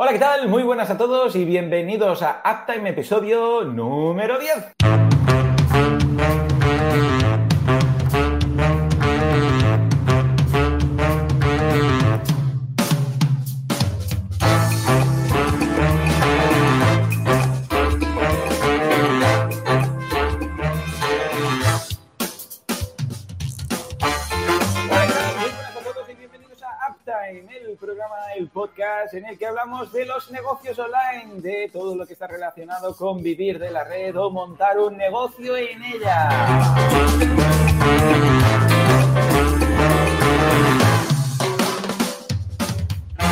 Hola, ¿qué tal? Muy buenas a todos y bienvenidos a Uptime episodio número 10. En el que hablamos de los negocios online, de todo lo que está relacionado con vivir de la red o montar un negocio en ella.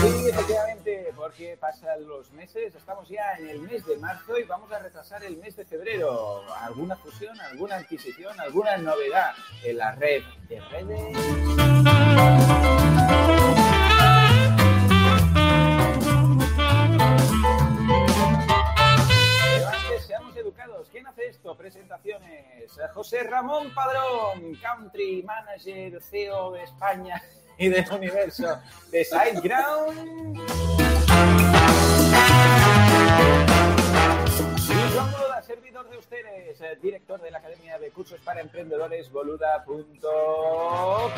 Sí, efectivamente, porque pasan los meses, estamos ya en el mes de marzo y vamos a retrasar el mes de febrero. ¿Alguna fusión, alguna adquisición, alguna novedad en la red de redes? Presentaciones. José Ramón Padrón, Country Manager CEO de España y del universo de SiteGround. Y Juan Boluda, servidor de ustedes, director de la Academia de Cursos para Emprendedores, boluda.com.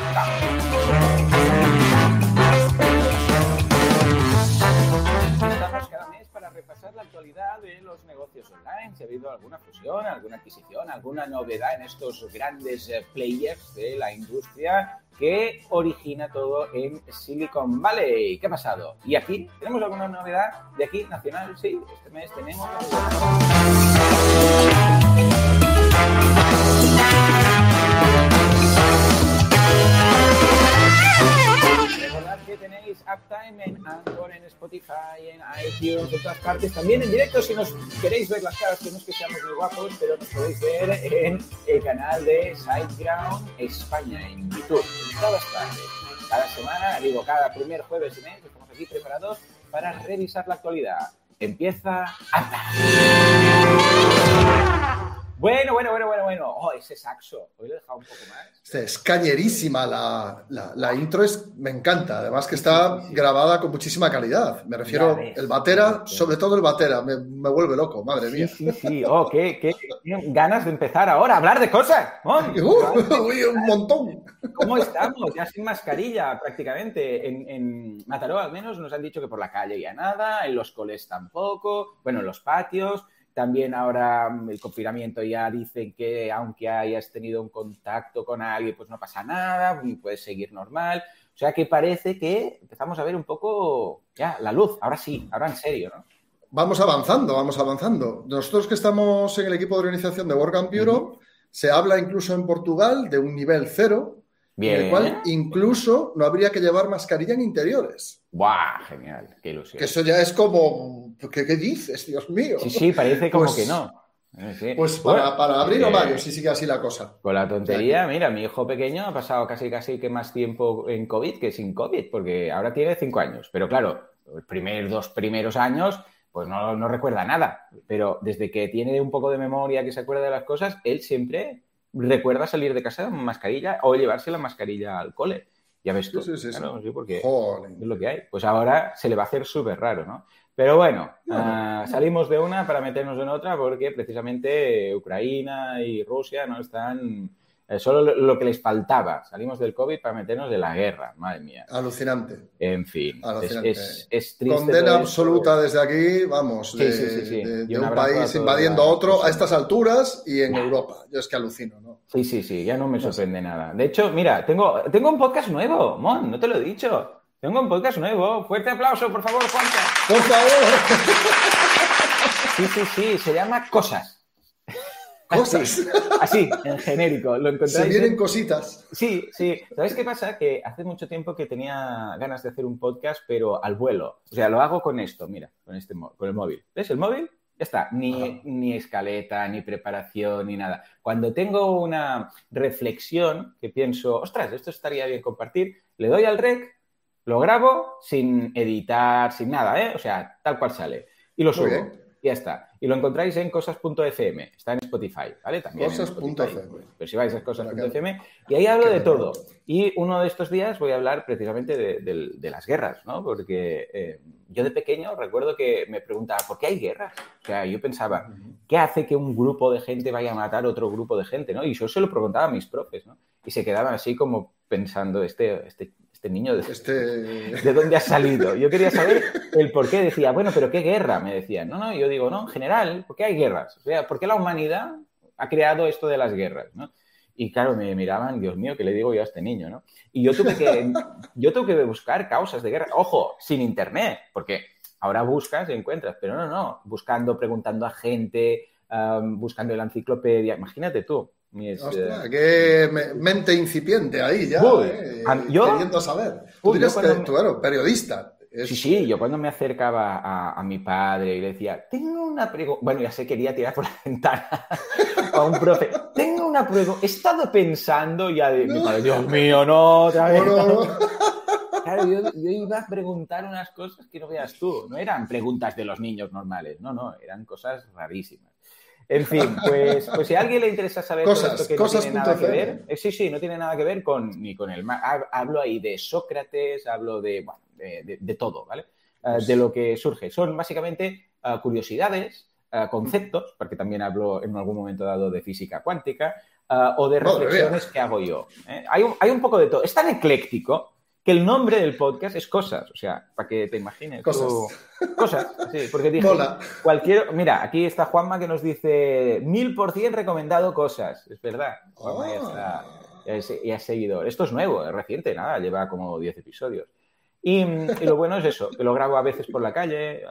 Estamos actualidad de los negocios online, si ha habido alguna fusión, alguna adquisición, alguna novedad en estos grandes eh, players de la industria que origina todo en Silicon Valley. ¿Qué ha pasado? ¿Y aquí? ¿Tenemos alguna novedad de aquí, nacional? Sí, este mes tenemos... que tenéis Uptime en Anchor, en Spotify, en iTunes, en todas partes. También en directo, si nos queréis ver las caras, que no es que seamos muy guapos, pero nos podéis ver en el canal de Sideground España, en YouTube, en todas partes. Cada semana, digo, cada primer jueves de mes, estamos aquí preparados para revisar la actualidad. Empieza bueno, bueno, bueno, bueno, bueno. Oh, ese saxo. Hoy lo he dejado un poco más. Es cañerísima la, la, intro, es, me encanta. Además que está grabada con muchísima calidad. Me refiero, el batera, sobre todo el batera, me, me, vuelve loco, madre mía. Sí, sí, Oh, qué, qué, ganas de empezar ahora a hablar de cosas. Uh, un montón. ¿Cómo estamos? Ya sin mascarilla prácticamente. En, en Mataró al menos nos han dicho que por la calle ya nada, en los coles tampoco, bueno, en los patios. También ahora mm, el confinamiento ya dicen que aunque hayas tenido un contacto con alguien, pues no pasa nada, puedes seguir normal. O sea que parece que empezamos a ver un poco ya la luz. Ahora sí, ahora en serio, ¿no? Vamos avanzando, vamos avanzando. Nosotros que estamos en el equipo de organización de Work and Bureau, se habla incluso en Portugal de un nivel cero, Bien. En el cual incluso no habría que llevar mascarilla en interiores. ¡Buah! Genial, qué ilusión. Que eso ya es como. ¿Qué, qué dices, Dios mío? Sí, sí, parece como pues que no. Pues para, para abril o mayo, si sigue así la cosa. Con la tontería, mira, mi hijo pequeño ha pasado casi casi que más tiempo en COVID que sin COVID, porque ahora tiene cinco años. Pero claro, los primeros dos primeros años, pues no, no recuerda nada. Pero desde que tiene un poco de memoria, que se acuerda de las cosas, él siempre recuerda salir de casa con mascarilla o llevarse la mascarilla al cole. Ya ves tú. Sí, sí, sí, porque es lo que hay. Pues ahora se le va a hacer súper raro, ¿no? Pero bueno, ah, salimos de una para meternos en otra porque precisamente Ucrania y Rusia no están eh, solo lo que les faltaba. Salimos del COVID para meternos de la guerra, madre mía. Alucinante. En fin, Es, triste. Condena absoluta desde aquí, vamos, de, un país invadiendo a otro a estas alturas y en Europa. Yo es que alucino, ¿no? Sí, sí, sí, ya no me sorprende nada. De hecho, mira, tengo, tengo un podcast nuevo, Mon, no te lo he dicho. Tengo un podcast nuevo. Fuerte aplauso, por favor, Juanca. Por favor. Sí, sí, sí, se llama Cosas. Cosas. Así, en genérico. Lo encontráis. Se vienen cositas. Sí, sí. ¿Sabes qué pasa? Que hace mucho tiempo que tenía ganas de hacer un podcast, pero al vuelo. O sea, lo hago con esto, mira, con, este, con el móvil. ¿Ves el móvil? Ya está, ni, ni, escaleta, ni preparación, ni nada. Cuando tengo una reflexión que pienso, ostras, esto estaría bien compartir, le doy al rec, lo grabo sin editar, sin nada, ¿eh? O sea, tal cual sale. Y lo subo. Y ya está. Y lo encontráis en cosas.fm. Está en Spotify, ¿vale? También. Cosas.fm. Pero si vais a cosas.fm. Y ahí hablo de todo. Y uno de estos días voy a hablar precisamente de, las guerras, ¿no? Porque eh, yo de pequeño recuerdo que me preguntaba, ¿por qué hay guerras? O sea, yo pensaba, ¿qué hace que un grupo de gente vaya a matar a otro grupo de gente, ¿no? Y yo se lo preguntaba a mis profes, ¿no? Y se quedaban así como pensando, este, este este niño, de, este... ¿de dónde ha salido? Yo quería saber el por qué. Decía, bueno, pero ¿qué guerra? Me decían. No, no, yo digo, no, en general, ¿por qué hay guerras? O sea, ¿por qué la humanidad ha creado esto de las guerras? ¿no? Y claro, me miraban, Dios mío, ¿qué le digo yo a este niño? ¿no? Y yo tuve que, yo tuve que buscar causas de guerra. Ojo, sin internet, porque ahora buscas y encuentras, pero no, no, buscando, preguntando a gente, buscando en la enciclopedia. Imagínate tú, Ostras, eh, qué mente incipiente ahí ya, eh, queriendo saber. Tú eres periodista. Sí, sí, yo cuando me acercaba a, mi padre y le decía, tengo una pregunta, bueno, ya sé, quería tirar por la ventana a un profe, tengo una pregunta, he estado pensando ya de, mi padre, Dios mío, no, otra vez. Claro, yo, yo, iba a preguntar unas cosas que no veas tú, no eran preguntas de los niños normales, no, no, eran cosas rarísimas. En fin, pues, pues si a alguien le interesa saber cosas, que cosas no tiene nada que ver, eh, sí, sí, no tiene nada que ver con ni con el hablo ahí de Sócrates, hablo de, bueno, de, todo, ¿vale? Eh, de lo que surge. Son básicamente eh, curiosidades, conceptos, porque también hablo en algún momento dado de física cuántica, o de reflexiones que hago yo. Hay, un, hay un poco de todo. Es tan ecléctico que el nombre del podcast es Cosas, o sea, para que te imagines. Cosas. Cosas, sí, porque dije, cualquier, mira, aquí está Juanma que nos dice mil por cien recomendado Cosas, es verdad. Juanma ya, está, ya, es, seguidor. Esto es nuevo, es reciente, nada, lleva como 10 episodios. Y, lo bueno es eso, que lo grabo a veces por la calle,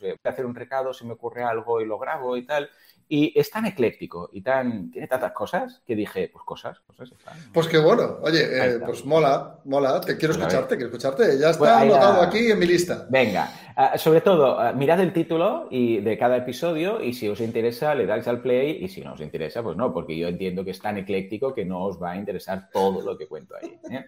voy a hacer un recado, se me ocurre algo y lo grabo y tal. Y es tan ecléctico y tan tiene tantas cosas que dije, pues cosas, cosas están. Pues qué bueno. Oye, eh, pues mola, mola. Te quiero escucharte, quiero escucharte. Ya está anotado aquí en mi lista. Venga, ah, sobre todo, ah, mirad el título y de cada episodio y si os interesa le dais al play y si no os interesa, pues no, porque yo entiendo que es tan ecléctico que no os va a interesar todo lo que cuento ahí. ¿eh?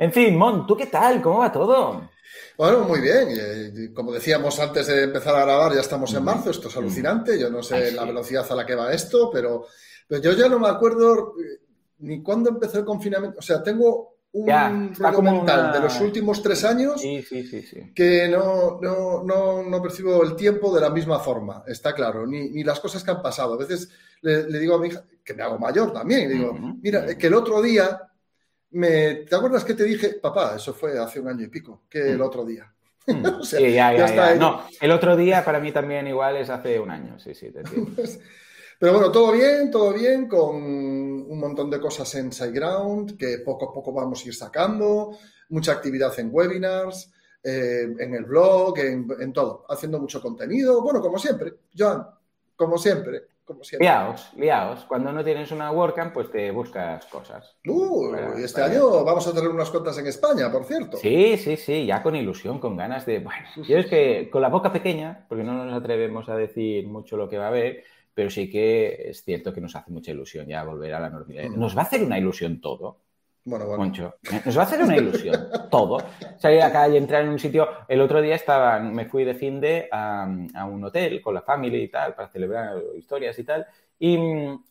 En fin, Mon, ¿tú qué tal? ¿Cómo va todo? Bueno, muy bien. Como decíamos antes de empezar a grabar, ya estamos en marzo. Esto es alucinante. Yo no sé la velocidad a la que va esto, pero, yo ya no me acuerdo eh, ni cuándo empezó el confinamiento. O sea, tengo un mental de los últimos tres años que no, no, percibo el tiempo de la misma forma, está claro, ni, las cosas que han pasado. A veces le, digo a mi hija, que me hago mayor también, digo, mira, que el otro día ¿Te acuerdas que te dije, papá, eso fue hace un año y pico, que el mm. otro día? Mm. sí, ya, ya, No, el otro día para mí también igual es hace un año, sí, sí, te entiendo. Pero bueno, todo bien, todo bien, con un montón de cosas en SiteGround que poco a poco vamos a ir sacando, mucha actividad en webinars, eh, en el blog, en, en, todo, haciendo mucho contenido. Bueno, como siempre, Joan, como siempre como Liaos, liaos. Cuando no tienes una WordCamp, pues te buscas cosas. Uh, este año vamos a tener unas cuentas en España, por cierto. Sí, sí, sí, ya con ilusión, con ganas de. Bueno, yo es que con la boca pequeña, porque no nos atrevemos a decir mucho lo que va a haber, pero sí que es cierto que nos hace mucha ilusión ya volver a la normalidad. Mm. Nos va a hacer una ilusión todo. Bueno, bueno. Moncho, nos va a hacer una ilusión, todo. Salir a la calle, entrar en un sitio. El otro día estaba, me fui de fin de a, un hotel con la familia y tal, para celebrar historias y tal. Y,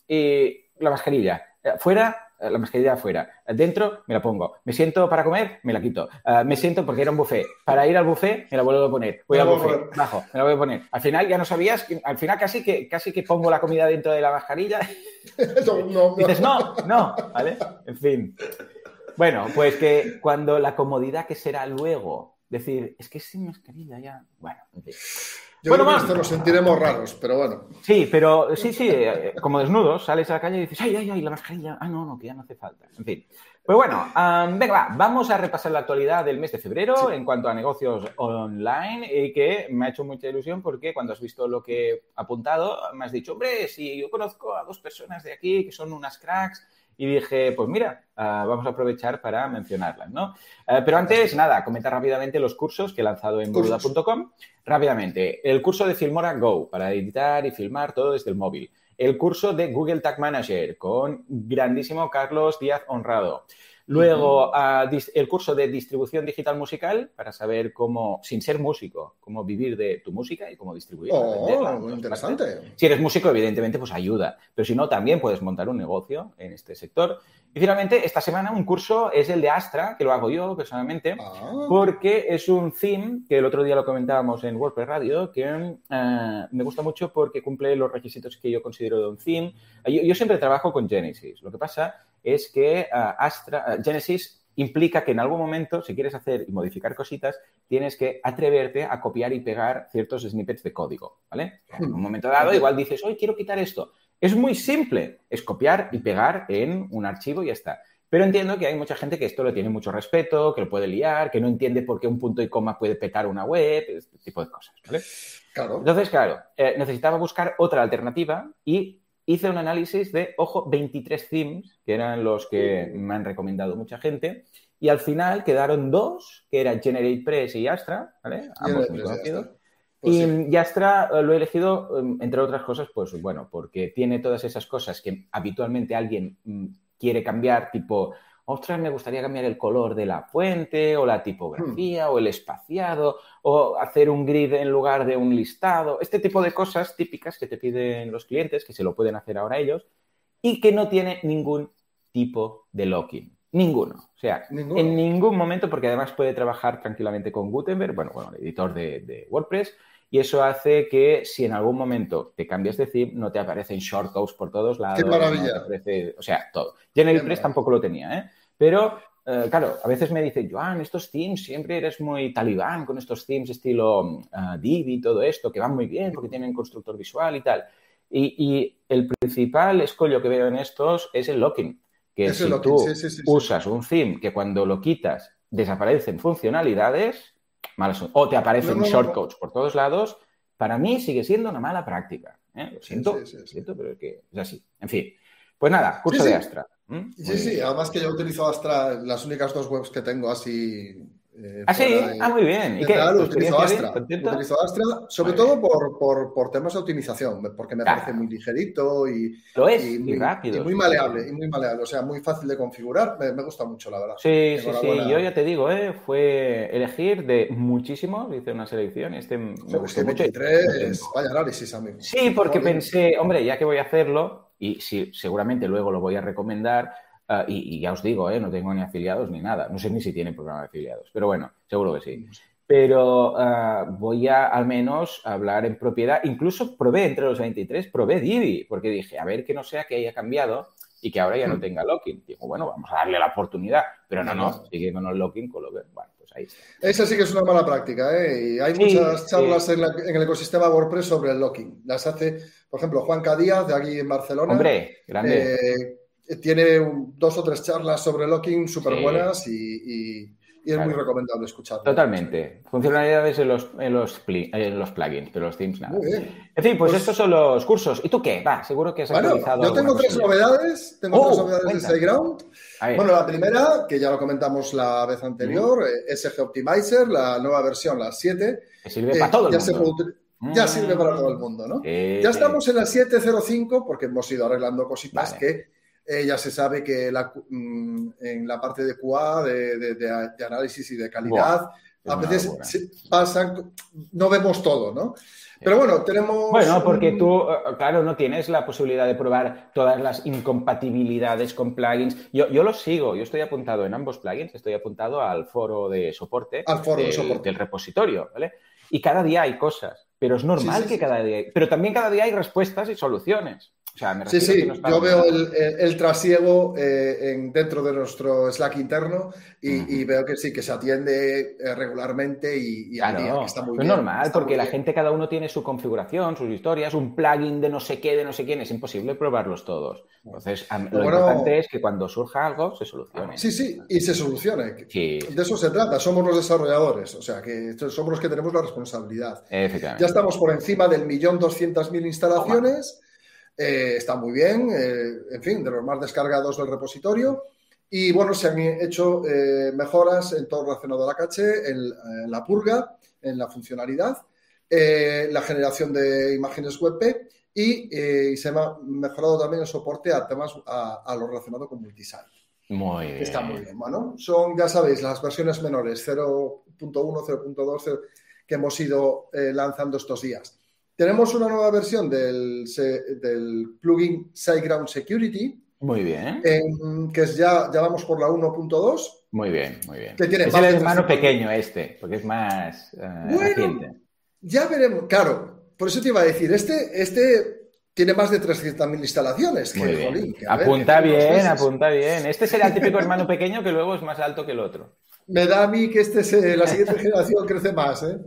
y la mascarilla. Fuera la mascarilla afuera. Dentro me la pongo. Me siento para comer, me la quito. Ah, me siento porque era un buffet. Para ir al buffet me la vuelvo a poner. Voy al buffet, bajo, me la voy a poner. Al final ya no sabías, al final casi que casi que pongo la comida dentro de la mascarilla. no, Dices, no, no, ¿vale? En fin. Bueno, pues que cuando la comodidad que será luego, decir, es que sin mascarilla ya, bueno, en fin. Yo bueno, creo que nos sentiremos raros, pero bueno. Sí, pero sí, sí, eh, como desnudos, sales a la calle y dices, ay, ay, ay, la mascarilla, ah, no, no, que ya no hace falta. En fin. Pues bueno, venga, va, vamos a repasar la actualidad del mes de febrero en cuanto a negocios online y que me ha hecho mucha ilusión porque cuando has visto lo que he apuntado, me has dicho, hombre, si yo conozco a dos personas de aquí que son unas cracks y dije, pues mira, ah, vamos a aprovechar para mencionarlas, ¿no? Eh, pero antes, nada, comentar rápidamente los cursos que he lanzado en boluda.com. Rápidamente, el curso de Filmora Go para editar y filmar todo desde el móvil. El curso de Google Tag Manager con grandísimo Carlos Díaz Honrado. Luego, el curso de distribución digital musical para saber cómo, sin ser músico, cómo vivir de tu música y cómo distribuirla. Oh, interesante. Si eres músico, evidentemente, pues ayuda. Pero si no, también puedes montar un negocio en este sector. Y finalmente, esta semana un curso es el de Astra, que lo hago yo personalmente, ah. porque es un theme que el otro día lo comentábamos en WordPress Radio, que eh, me gusta mucho porque cumple los requisitos que yo considero de un theme. Yo, siempre trabajo con Genesis. Lo que pasa es que eh, Astra, eh, Genesis implica que en algún momento, si quieres hacer y modificar cositas, tienes que atreverte a copiar y pegar ciertos snippets de código, ¿vale? En un momento dado, igual dices, hoy quiero quitar esto. Es muy simple, es copiar y pegar en un archivo y ya está. Pero entiendo que hay mucha gente que esto le tiene mucho respeto, que lo puede liar, que no entiende por qué un punto y coma puede petar una web, este tipo de cosas, ¿vale? Claro. Entonces, claro, eh, necesitaba buscar otra alternativa y hice un análisis de, ojo, 23 themes, que eran los que me han recomendado mucha gente, y al final quedaron dos, que eran GeneratePress y Astra, ¿vale? Ambos muy conocidos. Pues y Astra eh, lo he elegido, em, entre otras cosas, pues bueno, porque tiene todas esas cosas que habitualmente alguien mm, quiere cambiar, tipo, ostras, me gustaría cambiar el color de la fuente o la tipografía hmm. o el espaciado o hacer un grid en lugar de un listado. Este tipo de cosas típicas que te piden los clientes, que se lo pueden hacer ahora ellos, y que no tiene ningún tipo de locking. Ninguno. O sea, en ningún momento, porque además puede trabajar tranquilamente con Gutenberg, bueno, bueno, el editor de, WordPress, y eso hace que si en algún momento te cambias de theme, no te aparecen shortcodes por todos lados. ¡Qué maravilla! o sea, todo. GeneratePress tampoco lo tenía, ¿eh? Pero, eh, claro, a veces me dicen, Joan, estos themes siempre eres muy talibán con estos themes estilo uh, Divi y todo esto, que van muy bien porque tienen constructor visual y tal. Y, y el principal escollo que veo en estos es el locking que si tú usas un theme que cuando lo quitas desaparecen funcionalidades, malas o te aparecen shortcodes por todos lados, para mí sigue siendo una mala práctica. ¿eh? Lo siento, siento, pero es que es así. En fin, pues nada, curso de Astra. Sí, sí, además que yo utilizo Astra, las únicas dos webs que tengo así eh, ah, sí, ah, muy bien. ¿Y qué? Utilizo Astra. utilizo Astra, sobre todo por, temas de optimización, porque me parece muy ligerito y, Lo es, muy, rápido. Y muy maleable, y muy maleable, o sea, muy fácil de configurar. Me, gusta mucho, la verdad. Sí, sí, sí. Yo ya te digo, ¿eh? fue elegir de muchísimos, hice una selección y este me gustó mucho. vaya análisis, amigo. Sí, porque pensé, hombre, ya que voy a hacerlo, y sí, seguramente luego lo voy a recomendar Ah, y, ya os digo, ¿eh? no tengo ni afiliados ni nada. No sé ni si tienen programa de afiliados, pero bueno, seguro que sí. Pero ah, voy a al menos hablar en propiedad. Incluso probé entre los 23, probé Divi, porque dije, a ver que no sea que haya cambiado y que ahora ya no hmm. tenga locking. Digo, bueno, vamos a darle la oportunidad. Pero no, no, sigue con el locking, con lo que. Bueno, pues ahí está. Esa sí que es una mala práctica, ¿eh? Y hay muchas charlas en, el ecosistema WordPress sobre el locking. Las hace, por ejemplo, Juan Cadíaz, de aquí en Barcelona. Hombre, grande. Eh, tiene dos o tres charlas sobre locking súper buenas y, es muy recomendable escucharlo. Totalmente. Funcionalidades en los, en los, en los plugins, pero los themes nada. En fin, pues, pues, estos son los cursos. ¿Y tú qué? Va, seguro que has bueno, Yo tengo tres novedades. Tengo tres oh, novedades de SiteGround. Bueno, la primera, que ya lo comentamos la vez anterior, eh, SG Optimizer, la nueva versión, la 7. Que sirve para todo el ya mundo. ya sirve para todo el mundo, ¿no? ya estamos en la 7.05 porque hemos ido arreglando cositas que eh, ya se sabe que mm, en la parte de QA, de, análisis y de calidad, a veces pasan, no vemos todo, ¿no? Pero bueno, tenemos... Bueno, porque tú, eh, claro, no tienes la posibilidad de probar todas las incompatibilidades con plugins. Yo, yo los sigo, yo estoy apuntado en ambos plugins, estoy apuntado al foro de soporte, al foro de soporte. del repositorio, ¿vale? Y cada día hay cosas, pero es normal que cada día... Pero también cada día hay respuestas y soluciones sí, sí, yo veo el, trasiego eh, en, dentro de nuestro Slack interno y, veo que sí, que se atiende eh, regularmente y, que está muy Es normal, porque la gente, cada uno tiene su configuración, sus historias, un plugin de no sé qué, de no sé quién, es imposible probarlos todos. Entonces, lo importante es que cuando surja algo, se solucione. Sí, sí, y se solucione. De eso se trata, somos los desarrolladores, o sea, que somos los que tenemos la responsabilidad. Ya estamos por encima del millón doscientas mil instalaciones. Eh, está muy bien, eh, en fin, de los más descargados del repositorio. Y bueno, se han hecho eh, mejoras en todo relacionado a la caché, en, la purga, en la funcionalidad, la generación de imágenes web y, se ha mejorado también el soporte a temas a, lo relacionado con multisite. Muy bien. Está muy bien, bueno. Son, ya sabéis, las versiones menores, 0.1, 0.2, que hemos ido eh, lanzando estos días. Tenemos una nueva versión del, del plugin SiteGround Security. Muy bien. que es ya, ya vamos por la 1.2. Muy bien, muy bien. es el hermano pequeño este, porque es más uh, bueno, Ya veremos, claro, por eso te iba a decir, este, este tiene más de 300.000 instalaciones. Muy bien. apunta bien, apunta bien. Este será el típico hermano pequeño que luego es más alto que el otro. Me da a mí que este es, eh, la siguiente generación crece más, ¿eh?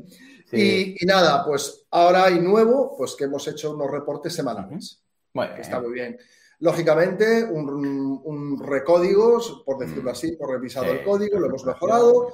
Y, nada, pues ahora hay nuevo, pues que hemos hecho unos reportes semanales. Bueno, está muy bien. Lógicamente, un, recódigo, por decirlo mm. así, por revisado el código, lo hemos mejorado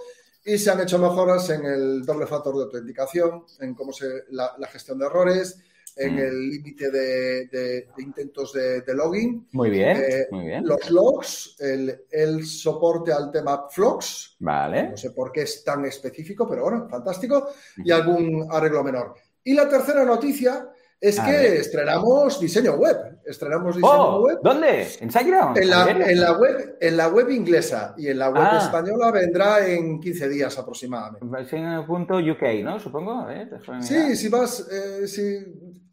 y se han hecho mejoras en el doble factor de autenticación, en cómo se la, gestión de errores, en mm. el límite de, intentos de, login. Muy bien, eh, muy bien. Los logs, el, soporte al tema Flux. Vale. No sé por qué es tan específico, pero bueno, fantástico. Y algún arreglo menor. Y la tercera noticia es que estrenamos diseño web. Estrenamos diseño oh, web. ¿Dónde? ¿En SiteGround? En la, en la, web, en la web inglesa y en la web ah. española vendrá en 15 días aproximadamente. UK, ¿no? Supongo. sí, si vas eh, si,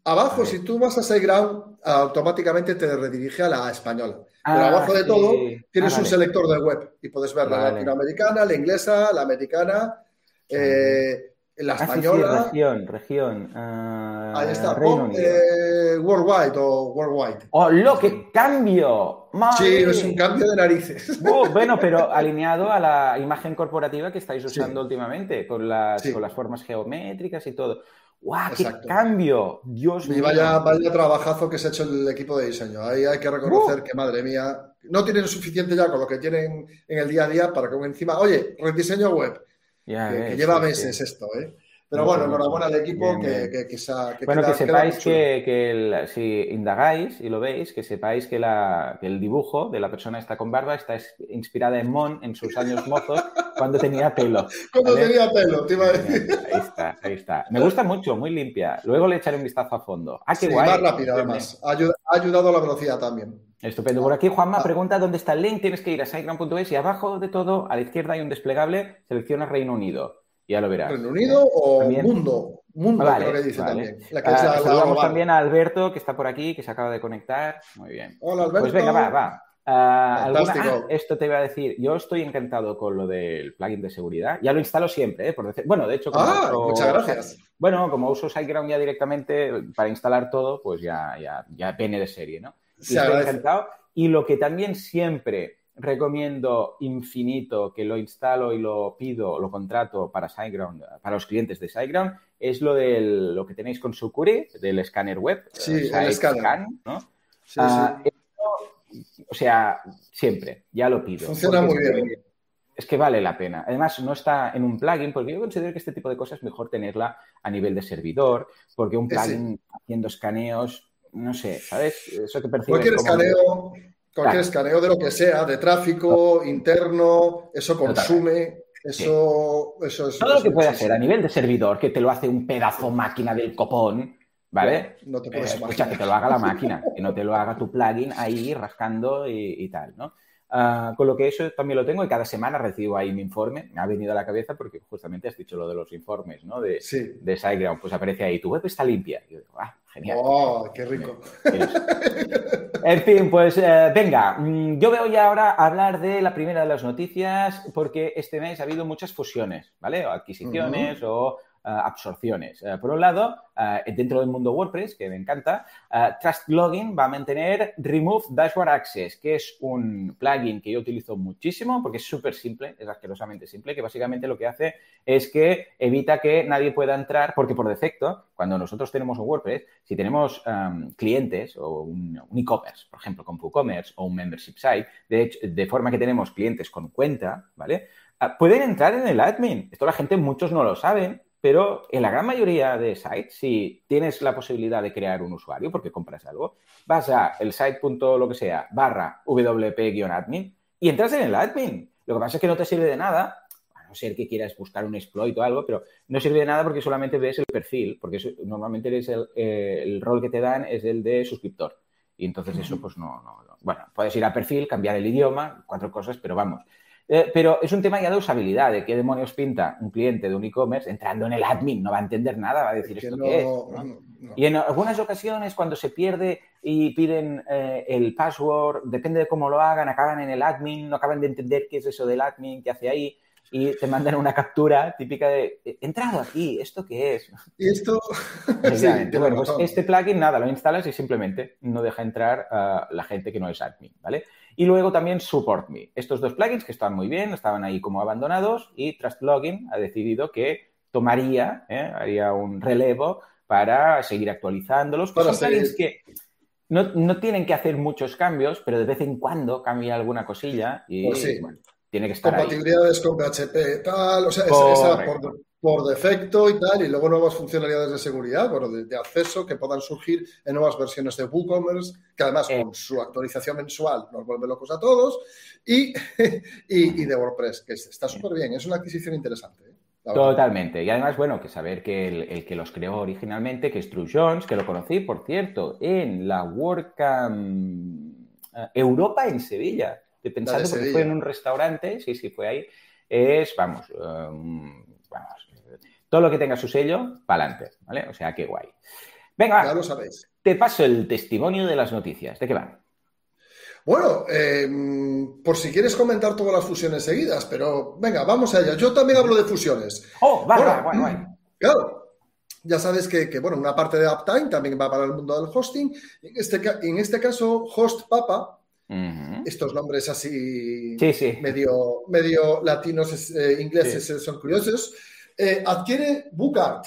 abajo, si tú vas a SiteGround, automáticamente te redirige a la española. Pero ah, abajo de todo tienes ah, un selector de web y puedes ver la latinoamericana, la inglesa, la americana. Eh, la ah, española. región, región. Uh, Ahí está. eh, worldwide o Worldwide. ¡Oh, lo que cambio! Sí, es un cambio de narices. Uh, bueno, pero alineado a la imagen corporativa que estáis usando últimamente, con las, con las formas geométricas y todo. ¡Guau, qué cambio! Dios mío. Y vaya, vaya trabajazo que se ha hecho el equipo de diseño. Ahí hay que reconocer uh. que, madre mía, no tienen suficiente ya con lo que tienen en el día a día para que encima, oye, rediseño web que, lleva meses esto, ¿eh? Pero bueno, enhorabuena al equipo que, que, que, Bueno, que sepáis que, si indagáis y lo veis, que sepáis que, la, el dibujo de la persona esta con barba está inspirada en Mon en sus años mozos cuando tenía pelo. Cuando tenía pelo, te iba a decir. Ahí está, ahí está. Me gusta mucho, muy limpia. Luego le echaré un vistazo a fondo. Ah, qué guay. Más rápida, además. Ha ayudado a la velocidad también. Estupendo. Por aquí Juanma ah. pregunta dónde está el link. Tienes que ir a siteground.es y abajo de todo, a la izquierda hay un desplegable. Selecciona Reino Unido. Ya lo verás. ¿Reino Unido o mundo? Mundo, creo que dice también. Ah, saludamos también a Alberto, que está por aquí, que se acaba de conectar. Muy bien. Hola, Alberto. Pues venga, va, va. Ah, esto te iba a decir, yo estoy encantado con lo del plugin de seguridad. Ya lo instalo siempre, ¿eh? Por decir, bueno, de hecho, como muchas gracias. Bueno, como uso SiteGround ya directamente para instalar todo, pues ya, ya, ya viene de serie, ¿no? Y estoy encantado. Y lo que también siempre recomiendo infinito que lo instalo y lo pido, lo contrato para SiteGround, para los clientes de SiteGround, es lo de lo que tenéis con Sucuri, del escáner web. Sí, eh, el escáner. ¿no? Ah, o sea, siempre, ya lo pido. Funciona muy bien. Es que vale la pena. Además, no está en un plugin, porque yo considero que este tipo de cosas es mejor tenerla a nivel de servidor, porque un plugin haciendo escaneos no sé, ¿sabes? Eso que Cualquier escaneo, cualquier escaneo de lo que sea, de tráfico, interno, eso consume, eso, eso es... Todo lo que puede hacer a nivel de servidor, que te lo hace un pedazo máquina del copón, ¿vale? No, te puedes eh, que te lo haga la máquina, que no te lo haga tu plugin ahí rascando y tal, ¿no? Ah, con lo que eso también lo tengo y cada semana recibo ahí mi informe. Me ha venido a la cabeza porque justamente has dicho lo de los informes, ¿no? De, sí. de SiteGround. Pues aparece ahí, tu web está limpia. Y yo digo, ah, genial. ¡Oh, qué rico! en fin, pues eh, venga, mm, yo voy ahora a hablar de la primera de las noticias porque este mes ha habido muchas fusiones, ¿vale? O adquisiciones o absorciones. Eh, por un lado, eh, dentro del mundo WordPress, que me encanta, Trust Login va a mantener Remove Dashboard Access, que es un plugin que yo utilizo muchísimo porque es súper simple, es asquerosamente simple, que básicamente lo que hace es que evita que nadie pueda entrar, porque por defecto, cuando nosotros tenemos un WordPress, si tenemos em, clientes o un, e-commerce, por ejemplo, con WooCommerce o un membership site, de, hecho, de forma que tenemos clientes con cuenta, ¿vale? pueden entrar en el admin. Esto la gente, muchos no lo saben, pero en la gran mayoría de sites, si tienes la posibilidad de crear un usuario porque compras algo, vas a el site. lo que sea, barra wp-admin y entras en el admin. Lo que pasa es que no te sirve de nada, a no ser que quieras buscar un exploit o algo, pero no sirve de nada porque solamente ves el perfil, porque normalmente el, el rol que te dan es el de suscriptor. Y entonces eso, pues no, no, Bueno, puedes ir a perfil, cambiar el idioma, cuatro cosas, pero vamos. Eh, pero es un tema ya de usabilidad, de qué demonios pinta un cliente de un e-commerce entrando en el admin, no va a entender nada, va a decir esto qué es. Y en algunas ocasiones cuando se pierde y piden eh, el password, depende de cómo lo hagan, acaban en el admin, no acaban de entender qué es eso del admin, qué hace ahí y te mandan una captura típica de he entrado aquí, ¿esto qué es? Y esto. bueno, pues este plugin, nada, lo instalas y simplemente no deja entrar a la gente que no es admin, ¿vale? Y luego también Support Me. Estos dos plugins que están muy bien, estaban ahí como abandonados y Trust Login ha decidido que tomaría, ¿eh? haría un relevo para seguir actualizándolos. Para son plugins que no, tienen que hacer muchos cambios, pero de vez en cuando cambia alguna cosilla y pues bueno, tiene que estar Compatibilidades con PHP, tal, o sea, esa por, defecto y tal, y luego nuevas funcionalidades de seguridad, bueno, de, acceso que puedan surgir en nuevas versiones de WooCommerce, que además con su actualización mensual nos vuelve locos a todos, y, y, de WordPress, que está súper bien, es una adquisición interesante. ¿eh? Totalmente. Y además, bueno, que saber que el, que los creó originalmente, que es True Jones, que lo conocí, por cierto, en la WordCamp eh, Europa en Sevilla pensando, porque fue en un restaurante, sí, sí, fue ahí, es, vamos, um, vamos, todo lo que tenga su sello, para adelante, ¿vale? O sea, qué guay. Venga, ya lo sabéis. Te paso el testimonio de las noticias. ¿De qué van? Bueno, eh, por si quieres comentar todas las fusiones seguidas, pero venga, vamos allá. Yo también hablo de fusiones. Oh, vale, bueno, vale, Claro. Ya sabes que, bueno, una parte de Uptime también va para el mundo del hosting. En este, en este caso, Host Papa estos nombres así Medio, medio latinos, eh, ingleses son curiosos. Eh, adquiere Bookart,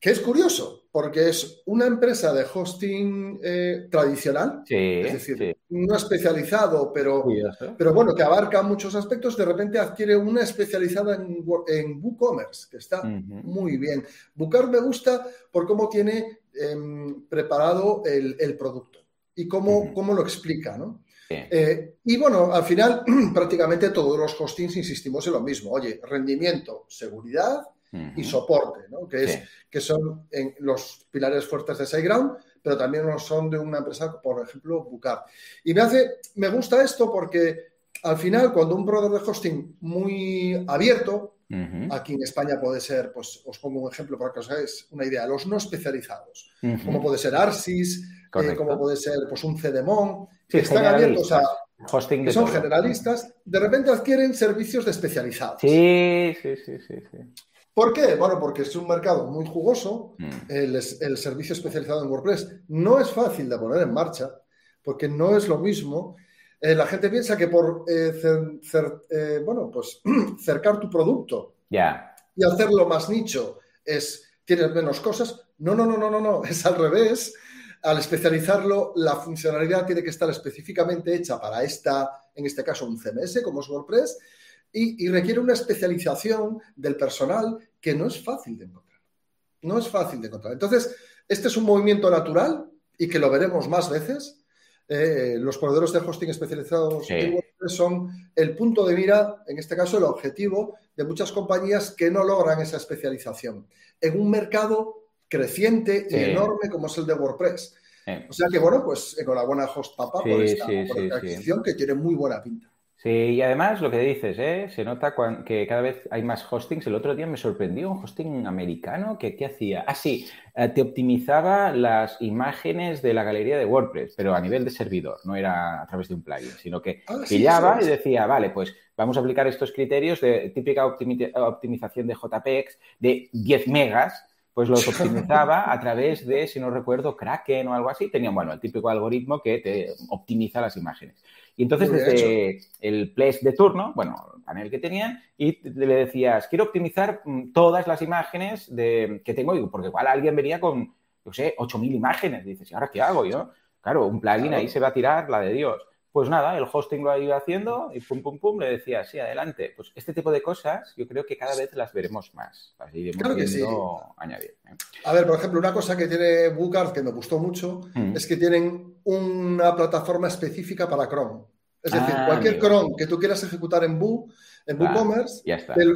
que es curioso, porque es una empresa de hosting eh, tradicional, es decir, no especializado, pero, pero bueno, que abarca muchos aspectos, de repente adquiere una especializada en, en WooCommerce, que está muy bien. Bookart me gusta por cómo tiene em, preparado el, producto y cómo, cómo lo explica, ¿no? Eh, y bueno, al final prácticamente todos los hostings insistimos en lo mismo. Oye, rendimiento, seguridad y soporte, ¿no? que, es, que son en los pilares fuertes de SiteGround, pero también son de una empresa, por ejemplo, Bucar. Y me, hace, me gusta esto porque al final, cuando un proveedor de hosting muy abierto, Aquí en España puede ser, pues os pongo un ejemplo para que os hagáis una idea, los no especializados, como puede ser Arsis, eh, como puede ser pues un Cedemon, que están abiertos a hosting que son generalistas, de repente adquieren servicios de especializados. Sí, sí, sí, sí, ¿Por qué? Bueno, porque es un mercado muy jugoso, mm. el, servicio especializado en WordPress no es fácil de poner en marcha, porque no es lo mismo. Eh, la gente piensa que por eh, eh, bueno, pues, cercar tu producto y hacerlo más nicho es tienes menos cosas. No, no, no, no, no, no, es al revés al especializarlo, la funcionalidad tiene que estar específicamente hecha para esta, en este caso, un CMS como es WordPress, y, requiere una especialización del personal que no es fácil de encontrar. No es fácil de encontrar. Entonces, este es un movimiento natural y que lo veremos más veces. Eh, los proveedores de hosting especializados en WordPress son el punto de mira, en este caso el objetivo de muchas compañías que no logran esa especialización en un mercado creciente y enorme como es el de WordPress. O sea que, bueno, pues enhorabuena a HostPapa por esta, adquisición que tiene muy buena pinta. Sí, y además lo que dices, ¿eh? se nota que cada vez hay más hostings. El otro día me sorprendió un hosting americano que ¿qué hacía? Ah, sí, eh, te optimizaba las imágenes de la galería de WordPress, pero a nivel de servidor, no era a través de un plugin, sino que ah, pillaba y decía, vale, pues vamos a aplicar estos criterios de típica optimización de JPEX de 10 megas pues los optimizaba a través de, si no recuerdo, Kraken o algo así. Tenían, bueno, el típico algoritmo que te optimiza las imágenes. Y entonces desde el place de turno, bueno, el panel que tenían, y le decías, quiero optimizar mm, todas las imágenes de, que tengo, porque igual alguien venía con, yo sé, 8.000 imágenes. Y dices, ¿y ahora qué hago yo? Claro, un plugin ahí se va a tirar la de Dios. Pues nada, el hosting lo ha ido haciendo y pum, pum, pum, le decía, sí, adelante. Pues este tipo de cosas yo creo que cada vez las veremos más. Iremos claro que sí. añadir. ¿eh? A ver, por ejemplo, una cosa que tiene Bookart que me gustó mucho mm. es que tienen una plataforma específica para Chrome. Es decir, ah, cualquier cron que tú quieras ejecutar en Boo, en WooCommerce,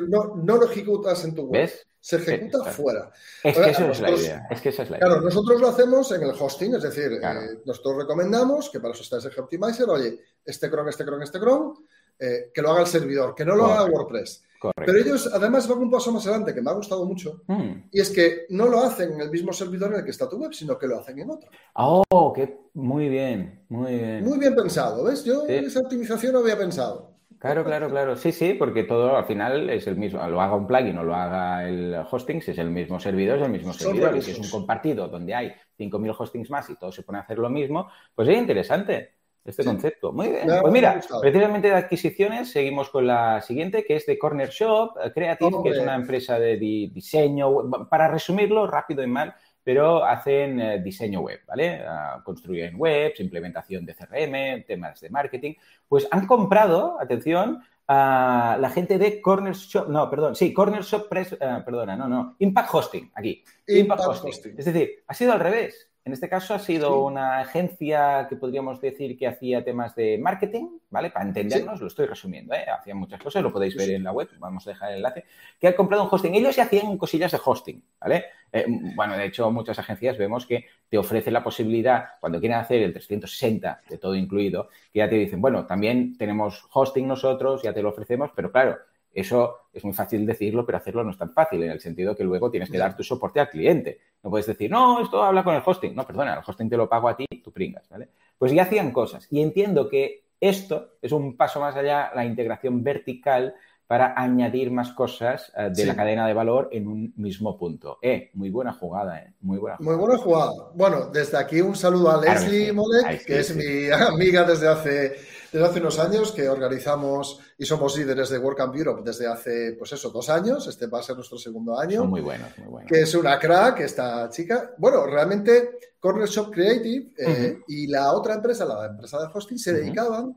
no, no, lo ejecutas en tu web. Se ejecuta fuera. Es que, eso es la idea. es que esa es la idea. Claro, nosotros lo hacemos en el hosting, es decir, eh, nosotros recomendamos que para eso está ese Optimizer, oye, este cron, este cron, este cron, eh, que lo haga el servidor, que no lo haga WordPress. Pero ellos además van un paso más adelante que me ha gustado mucho mm. y es que no lo hacen en el mismo servidor en el que está tu web, sino que lo hacen en otro. Oh, qué muy bien, muy bien. Muy bien pensado, ¿ves? Yo esa optimización no había pensado. Claro, claro, claro. Sí, sí, porque todo al final es el mismo. Lo haga un plugin o lo haga el hosting, si es el mismo servidor, es el mismo servidor. Y si es un compartido donde hay 5.000 hostings más y todo se pone a hacer lo mismo, pues es interesante este concepto. Muy bien. Pues mira, precisamente de adquisiciones seguimos con la siguiente, que es de Corner Shop eh, Creative, que es una empresa de diseño. Para resumirlo rápido y mal, pero hacen eh, diseño web, ¿vale? Ah, construyen webs, implementación de CRM, temas de marketing. Pues han comprado, atención, a la gente de Corner Shop, no, perdón, sí, Corner Shop Press, eh, perdona, no, no, Impact Hosting, aquí. Impact, Hosting. Es decir, ha sido al revés. En este caso ha sido una agencia que podríamos decir que hacía temas de marketing, ¿vale? Para entendernos, lo estoy resumiendo, ¿eh? Hacían muchas cosas, lo podéis ver en la web, vamos a dejar el enlace, que ha comprado un hosting. Ellos ya hacían cosillas de hosting, ¿vale? Eh, bueno, de hecho, muchas agencias vemos que te ofrecen la posibilidad, cuando quieren hacer el 360 de todo incluido, que ya te dicen, bueno, también tenemos hosting nosotros, ya te lo ofrecemos, pero claro, eso es muy fácil decirlo, pero hacerlo no es tan fácil, en el sentido que luego tienes que dar tu soporte al cliente. No puedes decir, no, esto habla con el hosting. No, perdona, el hosting te lo pago a ti, tú pringas, ¿vale? Pues ya hacían cosas. Y entiendo que esto es un paso más allá, la integración vertical para añadir más cosas eh, de la cadena de valor en un mismo punto. Eh, muy buena jugada, eh. Muy buena jugada. Muy buena jugada. Bueno, desde aquí un saludo a Leslie Molek, que es mi amiga desde hace desde hace unos años que organizamos y somos líderes de WordCamp Europe desde hace, pues eso, dos años. Este va a ser nuestro segundo año. muy buenos, muy buenos. Que es una crack esta chica. Bueno, realmente Corner Shop Creative eh, y la otra empresa, la empresa de hosting, se dedicaban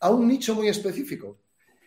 a un nicho muy específico.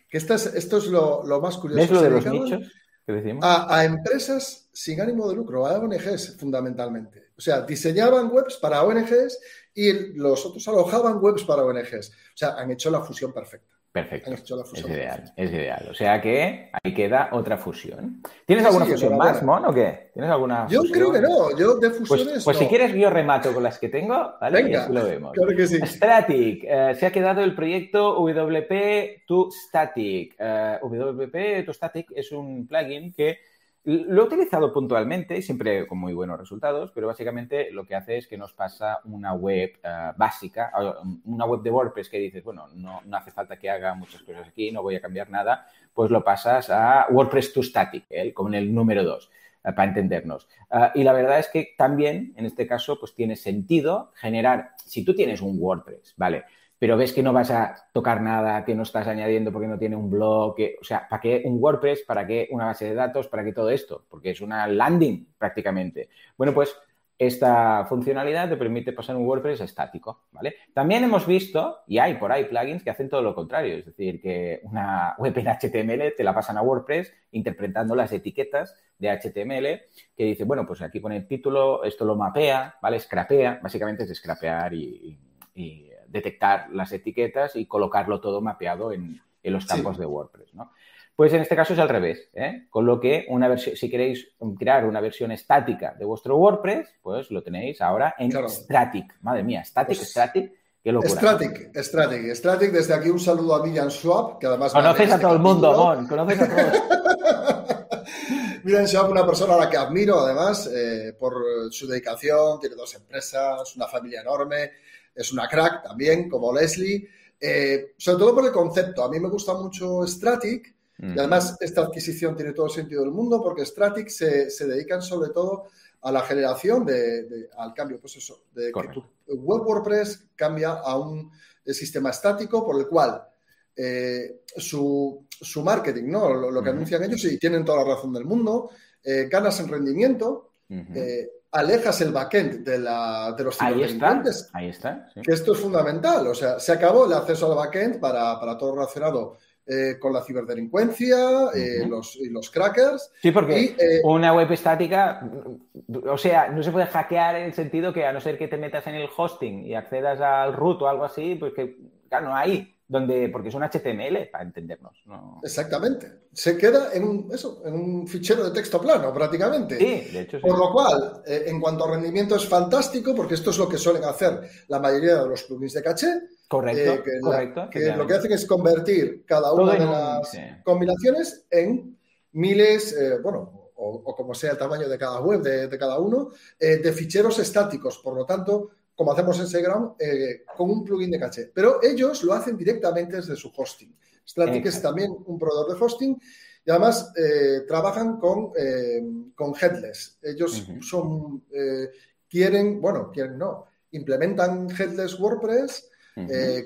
Que esto es, esto es lo, más curioso. ¿Ves lo de los nichos que decimos? A, a empresas sin ánimo de lucro, a ONGs fundamentalmente. O sea, diseñaban webs para ONGs y los otros alojaban webs para ONGs. O sea, han hecho la fusión perfecta. Perfecto. es ideal, es ideal. O sea que ahí queda otra fusión. ¿Tienes alguna fusión más, Mon, o qué? ¿Tienes alguna Yo creo que no. Yo de pues, fusiones. Pues, si quieres, yo remato con las que tengo, ¿vale? y así lo vemos. Claro que sí. Static. Eh, se ha quedado el proyecto WP to Static. Eh, WP to Static es un plugin que lo he utilizado puntualmente y siempre con muy buenos resultados, pero básicamente lo que hace es que nos pasa una web eh, básica, una web de WordPress que dices, bueno, no, hace falta que haga muchas cosas aquí, no voy a cambiar nada, pues lo pasas a WordPress to Static, ¿eh? como en el número 2 eh, para entendernos. y la verdad es que también, en este caso, pues tiene sentido generar, si tú tienes un WordPress, ¿vale? Pero ves que no vas a tocar nada, que no estás añadiendo porque no tiene un blog, o sea, ¿para qué un WordPress? ¿Para qué una base de datos? ¿Para qué todo esto? Porque es una landing prácticamente. Bueno, pues esta funcionalidad te permite pasar un WordPress estático, ¿vale? También hemos visto, y hay por ahí plugins que hacen todo lo contrario, es decir, que una web en HTML te la pasan a WordPress interpretando las etiquetas de HTML, que dice, bueno, pues aquí pone el título, esto lo mapea, ¿vale? Scrapea, básicamente es scrapear y detectar las etiquetas y colocarlo todo mapeado en, los campos de WordPress, ¿no? Pues en este caso es al revés, ¿eh? con lo que una versión, si queréis crear una versión estática de vuestro WordPress, pues lo tenéis ahora en Static. Madre mía, Static, pues Static, qué locura. Static, Static, Static. Desde aquí un saludo a Miriam Schwab, que además... Conoces a todo el mundo, Mon, conoces a todos. Miriam Schwab, una persona a la que admiro, además, eh, por su dedicación, tiene dos empresas, una familia enorme, es una crack también, como Leslie, eh, sobre todo por el concepto. A mí me gusta mucho Stratic y además esta adquisición tiene todo el sentido del mundo porque Stratic se, se dedican sobre todo a la generación de, al cambio, pues eso, de que tu web WordPress cambia a un sistema estático por el cual eh, su, su, marketing, ¿no? Lo, que anuncian ellos, y tienen toda la razón del mundo, eh, ganas en rendimiento, alejas el backend de, la, de los Ahí está, ahí está. Que esto es fundamental. O sea, se acabó el acceso al backend para, para todo relacionado eh, con la ciberdelincuencia eh, los, y los crackers. Sí, porque eh, una web estática, o sea, no se puede hackear en el sentido que a no ser que te metas en el hosting y accedas al root o algo así, pues que, claro, no hay donde, porque es un HTML, para entendernos. Exactamente. Se queda en un, eso, en un fichero de texto plano, prácticamente. Sí, de hecho sí. Por lo cual, eh, en cuanto a rendimiento es fantástico, porque esto es lo que suelen hacer la mayoría de los plugins de caché. Correcto, eh, que correcto. que lo que hacen es convertir cada una de las combinaciones en miles, eh, bueno, o, como sea el tamaño de cada web, de, cada uno, de ficheros estáticos. Por lo tanto, como hacemos en SiteGround, eh, con un plugin de caché. Pero ellos lo hacen directamente desde su hosting. Stratic es también un proveedor de hosting y además eh, trabajan con, eh, con Headless. Ellos son, quieren, bueno, quieren no, implementan Headless WordPress,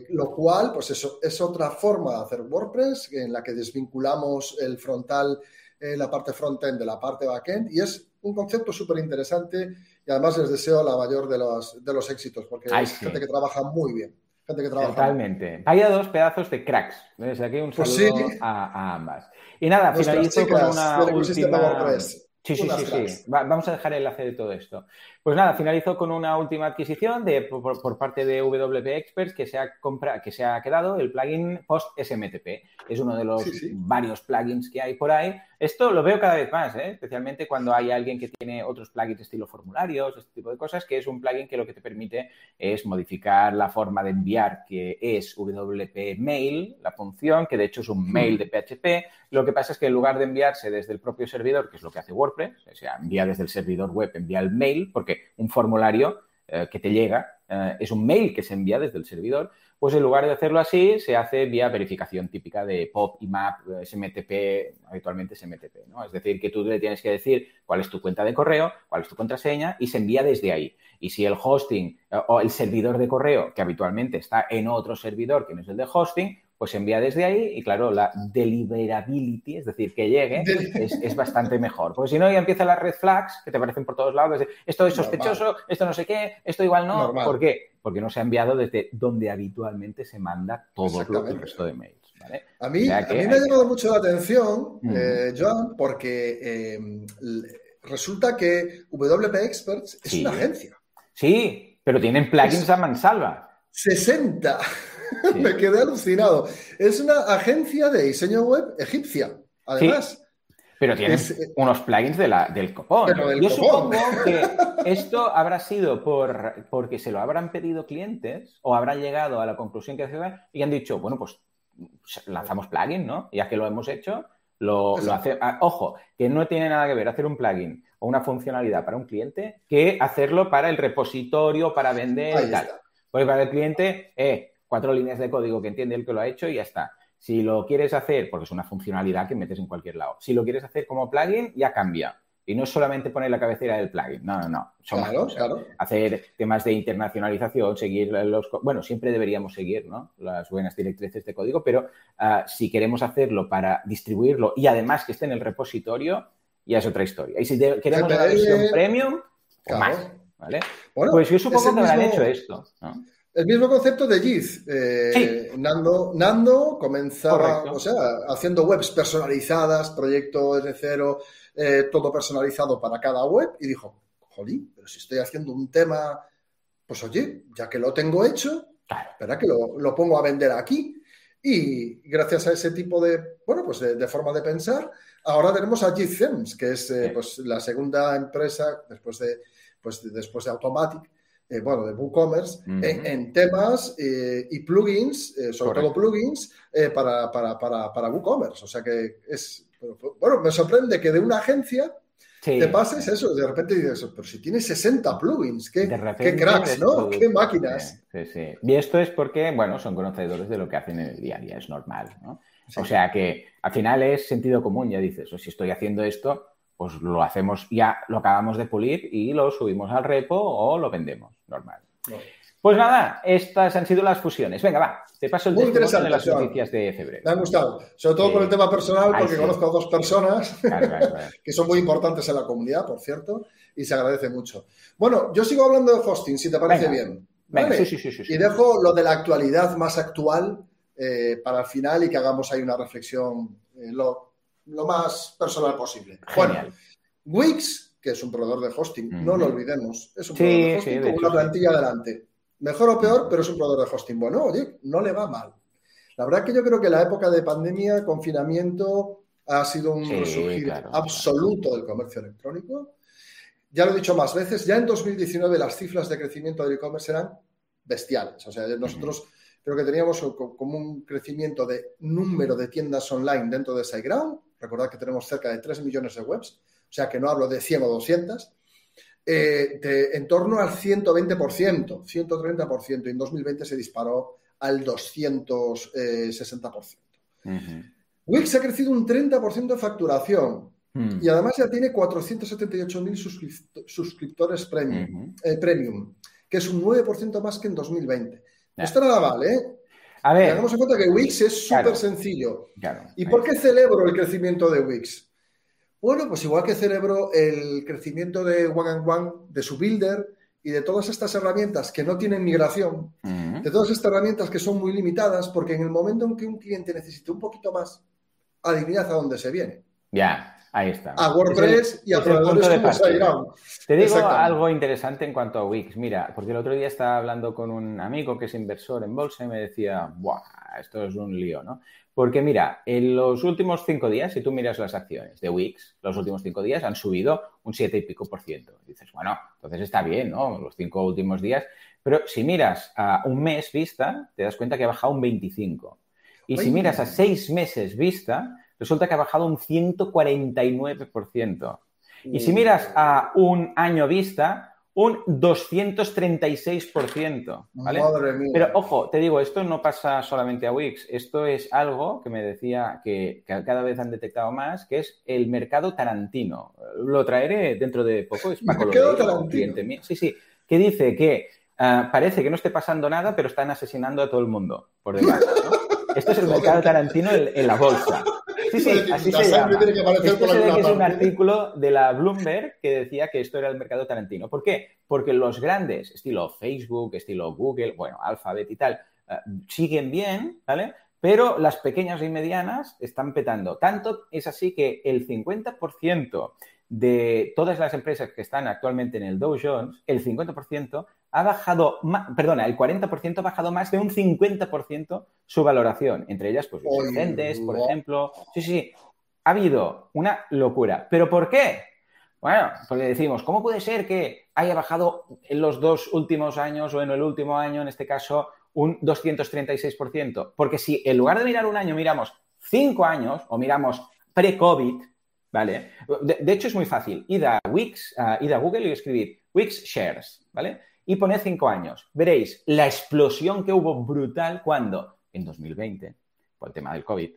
lo cual, pues eso es otra forma de hacer WordPress en la que desvinculamos el frontal, la parte frontend de la parte backend y es un concepto súper interesante y además les deseo la mayor de los, de los éxitos, porque hay gente que trabaja muy bien. Gente que trabaja Totalmente. Vaya dos pedazos de cracks. Desde aquí un pues saludo a, ambas. Y nada, finalizo con una última... Sí, sí, sí, sí. vamos a dejar el enlace de todo esto. Pues nada, finalizo con una última adquisición de, por, parte de WP Experts que se, ha que se ha quedado el plugin Post SMTP. Es uno de los varios plugins que hay por ahí. Esto lo veo cada vez más, ¿eh? especialmente cuando hay alguien que tiene otros plugins estilo formularios, este tipo de cosas, que es un plugin que lo que te permite es modificar la forma de enviar, que es WP Mail, la función, que de hecho es un mail de PHP. Lo que pasa es que en lugar de enviarse desde el propio servidor, que es lo que hace WordPress, o sea, envía desde el servidor web, envía el mail, porque un formulario eh, que te llega eh, es un mail que se envía desde el servidor, pues en lugar de hacerlo así, se hace vía verificación típica de POP, IMAP, SMTP, habitualmente SMTP, ¿no? Es decir, que tú le tienes que decir cuál es tu cuenta de correo, cuál es tu contraseña y se envía desde ahí. Y si el hosting eh, o el servidor de correo, que habitualmente está en otro servidor que no es el de hosting, pues se envía desde ahí y claro, la deliverability, es decir, que llegue, es, bastante mejor. Porque si no, ya empiezan las red flags que te aparecen por todos lados, esto es sospechoso, esto no sé qué, esto igual no. ¿Por qué? Porque no se ha enviado desde donde habitualmente se manda todo el resto de mails. A, mí, a mí me ha llamado mucho la atención, eh, Joan, porque eh, resulta que WP Experts es una agencia. Sí, pero tienen plugins a mansalva. 60. Me quedé alucinado. Es una agencia de diseño web egipcia, además. Pero tienen eh, unos plugins de la, del copón. Yo supongo que esto habrá sido por, porque se lo habrán pedido clientes o habrán llegado a la conclusión que y han dicho, bueno, pues lanzamos plugin, ¿no? Ya que lo hemos hecho, lo, lo hace. Ah, ojo, que no tiene nada que ver hacer un plugin o una funcionalidad para un cliente que hacerlo para el repositorio, para vender y tal. Porque para el cliente, eh, cuatro líneas de código que entiende el que lo ha hecho y ya está. Si lo quieres hacer, porque es una funcionalidad que metes en cualquier lado, si lo quieres hacer como plugin, ya cambia. Y no es solamente poner la cabecera del plugin, no, no, no. Son Hacer temas de internacionalización, seguir los... Bueno, siempre deberíamos seguir ¿no? las buenas directrices de código, pero ah, si queremos hacerlo para distribuirlo y además que esté en el repositorio, ya es otra historia. Y si queremos la versión premium, pues más. ¿vale? pues yo supongo que habrán hecho esto. ¿no? El mismo concepto de Giz. Eh, Nando, Nando comenzaba, o sea, haciendo webs personalizadas, proyecto desde cero, eh, todo personalizado para cada web, y dijo, jolín, pero si estoy haciendo un tema, pues oye, ya que lo tengo hecho, espera que lo, pongo a vender aquí. Y gracias a ese tipo de, bueno, pues de, forma de pensar, ahora tenemos a GitThemes, que es eh, pues, la segunda empresa después de, pues, después de Automatic, eh, bueno, de WooCommerce, en, temas eh, y plugins, eh, sobre todo plugins, para, para, para, para, WooCommerce. O sea que es, bueno, me sorprende que de una agencia te pases eso, de repente dices, pero si tienes 60 plugins, qué, qué cracks, ¿no? Qué máquinas. Sí, sí. Y esto es porque, bueno, son conocedores de lo que hacen en el día a día, es normal, ¿no? O sea que al final es sentido común, ya dices, o si estoy haciendo esto, pues lo hacemos, ya lo acabamos de pulir y lo subimos al repo o lo vendemos, normal. Pues nada, estas han sido las fusiones. Venga, va, te paso el testimonio de las noticias de febrero. Me han gustado, sobre todo por el tema personal, porque conozco a dos personas que son muy importantes en la comunidad, por cierto, y se agradece mucho. Bueno, yo sigo hablando de hosting, si te parece bien. sí, sí, sí, y dejo lo de la actualidad más actual eh, para el final y que hagamos ahí una reflexión eh, lo más personal posible. Bueno, Wix, que es un proveedor de hosting, no lo olvidemos, es un proveedor de hosting con una plantilla adelante. Mejor o peor, pero es un proveedor de hosting. Bueno, oye, no le va mal. La verdad que yo creo que la época de pandemia, confinamiento, ha sido un resurgir absoluto del comercio electrónico. Ya lo he dicho más veces, ya en 2019 las cifras de crecimiento del e-commerce eran bestiales. O sea, nosotros creo que teníamos como un crecimiento de número de tiendas online dentro de SiteGround. Recordad que tenemos cerca de 3 millones de webs, o sea que no hablo de 100 o 200. Eh, en torno al 120%, 130%, y en 2020 se disparó al 260%. Wix ha crecido un 30% de facturación hmm. y además ya tiene 478.000 suscriptores premium, eh, premium, que es un 9% más que en 2020. Esto nada vale, ¿eh? A ver. Tengamos en cuenta que Wix es súper sencillo. ¿Y por qué celebro el crecimiento de Wix? Bueno, pues igual que celebro el crecimiento de One and One, de su builder y de todas estas herramientas que no tienen migración, de todas estas herramientas que son muy limitadas, porque en el momento en que un cliente necesite un poquito más, adivinad a dónde se viene. Ya, ahí está. A WordPress y a proveedores como Te digo algo interesante en cuanto a Wix. Mira, porque el otro día estaba hablando con un amigo que es inversor en bolsa y me decía, ¡buah! Esto es un lío, ¿no? Porque mira, en los últimos cinco días, si tú miras las acciones de Wix, los últimos cinco días han subido un siete y pico por ciento. dices, bueno, entonces está bien, ¿no? Los cinco últimos días. Pero si miras a un mes vista, te das cuenta que ha bajado un 25. Y si miras a seis meses vista, resulta que ha bajado un 149%. Y si miras a un año vista, un 236%. ¿vale? Pero ojo, te digo, esto no pasa solamente a Wix, esto es algo que me decía que, cada vez han detectado más, que es el mercado tarantino. Lo traeré dentro de poco, es Paco cliente Sí, sí, que dice que ah, parece que no esté pasando nada, pero están asesinando a todo el mundo por debajo. Esto es el mercado tarantino en, la bolsa. Sí, sí, así se llama. Esto se es un artículo de la Bloomberg que decía que esto era el mercado tarantino. ¿Por qué? Porque los grandes, estilo Facebook, estilo Google, bueno, Alphabet y tal, eh, siguen bien, ¿vale? Pero las pequeñas y medianas están petando. Tanto es así que el 50% de todas las empresas que están actualmente en el Dow Jones, el 50% ha bajado, perdona, el 40% ha bajado más de un 50% su valoración. Entre ellas, pues, los por ejemplo. Sí, sí, ha habido una locura. ¿Pero por qué? Bueno, porque decimos, ¿cómo puede ser que haya bajado en los dos últimos años o en el último año, en este caso, un 236%? Porque si en lugar de mirar un año miramos cinco años o miramos pre-COVID, ¿vale? De, hecho, es muy fácil. Id a Wix, id a Google y escribir Wix Shares, ¿vale? y poned cinco años. Veréis la explosión que hubo brutal cuando, en 2020, por el tema del COVID.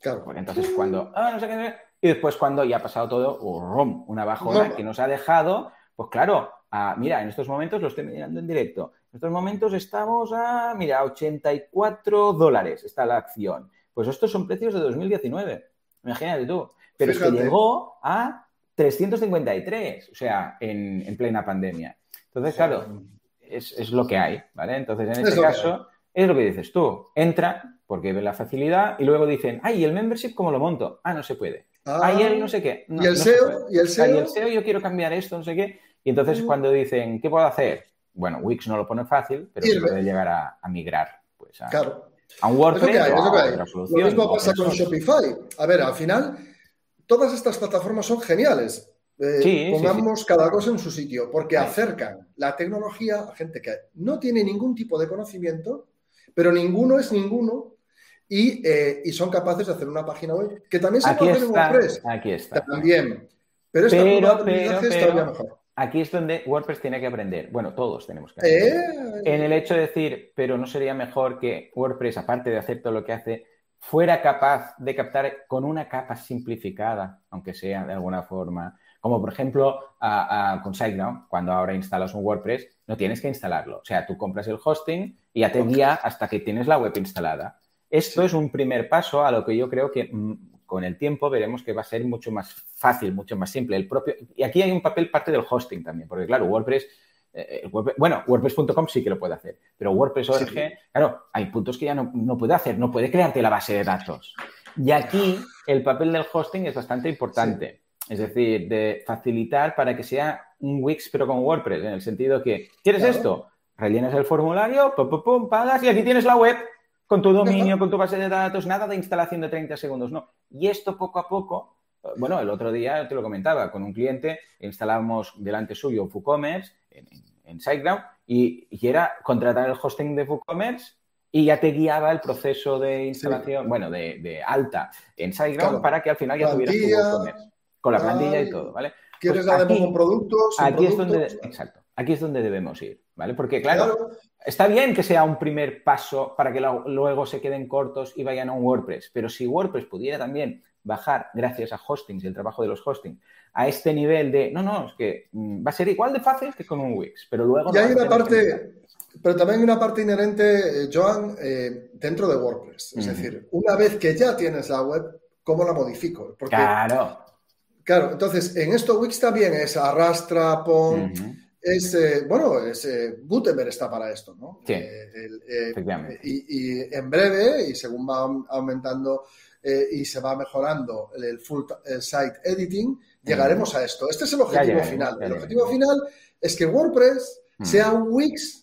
Claro. Porque entonces cuando, ah, no sé qué, y después cuando ya ha pasado todo, rom, una bajona que nos ha dejado, pues claro, mira, en estos momentos lo estoy mirando en directo. En estos momentos estamos a, mira, 84 dólares está la acción. Pues estos son precios de 2019. Imagínate tú. Pero es que llegó a 353, o sea, en plena pandemia. Entonces, claro, es, lo que hay, ¿vale? Entonces, en este caso, es lo que dices tú. Entra porque ve la facilidad y luego dicen, ay, el membership cómo lo monto? Ah, no se puede. Ah, ay, él no sé qué. ¿Y el SEO? ¿Y el SEO? y el SEO yo quiero cambiar esto, no sé qué. Y entonces cuando dicen, ¿qué puedo hacer? Bueno, Wix no lo pone fácil, pero se puede llegar a, migrar pues, a, claro. A un WordPress Lo mismo pasa con Shopify. A ver, al final, todas estas plataformas son geniales. Eh, pongamos cada cosa en su sitio, porque acercan la tecnología a gente que no tiene ningún tipo de conocimiento, pero ninguno es ninguno, y, eh, son capaces de hacer una página web que también se puede hacer en WordPress. Aquí está. También. Pero esta pero, pero, mejor. Aquí es donde WordPress tiene que aprender. Bueno, todos tenemos que aprender. Eh. En el hecho de decir, pero no sería mejor que WordPress, aparte de hacer todo lo que hace, fuera capaz de captar con una capa simplificada, aunque sea de alguna forma, como por ejemplo con SiteGround, cuando ahora instalas un WordPress, no tienes que instalarlo. O sea, tú compras el hosting y ya te guía hasta que tienes la web instalada. Esto es un primer paso a lo que yo creo que mm, con el tiempo veremos que va a ser mucho más fácil, mucho más simple. El propio, y aquí hay un papel parte del hosting también, porque claro, WordPress, eh, bueno, WordPress.com sí que lo puede hacer, pero WordPress.org, claro, hay puntos que ya no, no puede hacer, no puede crearte la base de datos. Y aquí el papel del hosting es bastante importante. Es decir, de facilitar para que sea un Wix pero con WordPress, en el sentido que, ¿quieres esto? Rellenas el formulario, pum, pum, pagas y aquí tienes la web. Con tu dominio, con tu base de datos, nada de instalación de 30 segundos, no. Y esto poco a poco, bueno, el otro día te lo comentaba, con un cliente instalamos delante suyo WooCommerce en, en SiteGround y, era contratar el hosting de WooCommerce y ya te guiaba el proceso de instalación, bueno, de, alta en SiteGround para que al final ya tuvieras tu WooCommerce con la plantilla y todo, ¿vale? ¿Quieres pues aquí, un producto? Aquí es donde, exacto, aquí es donde debemos ir, ¿vale? Porque claro, está bien que sea un primer paso para que luego se queden cortos y vayan a un WordPress, pero si WordPress pudiera también bajar, gracias a hostings y el trabajo de los hostings, a este nivel de, no, no, es que mm, va a ser igual de fácil que con un Wix, pero luego... Y hay una parte, pero también hay una parte inherente, eh, Joan, eh, dentro de WordPress. Es decir, una vez que ya tienes la web, ¿cómo la modifico? Porque, claro. Claro, entonces en esto Wix también es arrastra, pon, es, eh, bueno, es, Gutenberg está para esto, ¿no? Sí, y, y, en breve, y según va aumentando y se va mejorando el, full site editing, llegaremos a esto. Este es el objetivo final. el objetivo final es que WordPress sea un Wix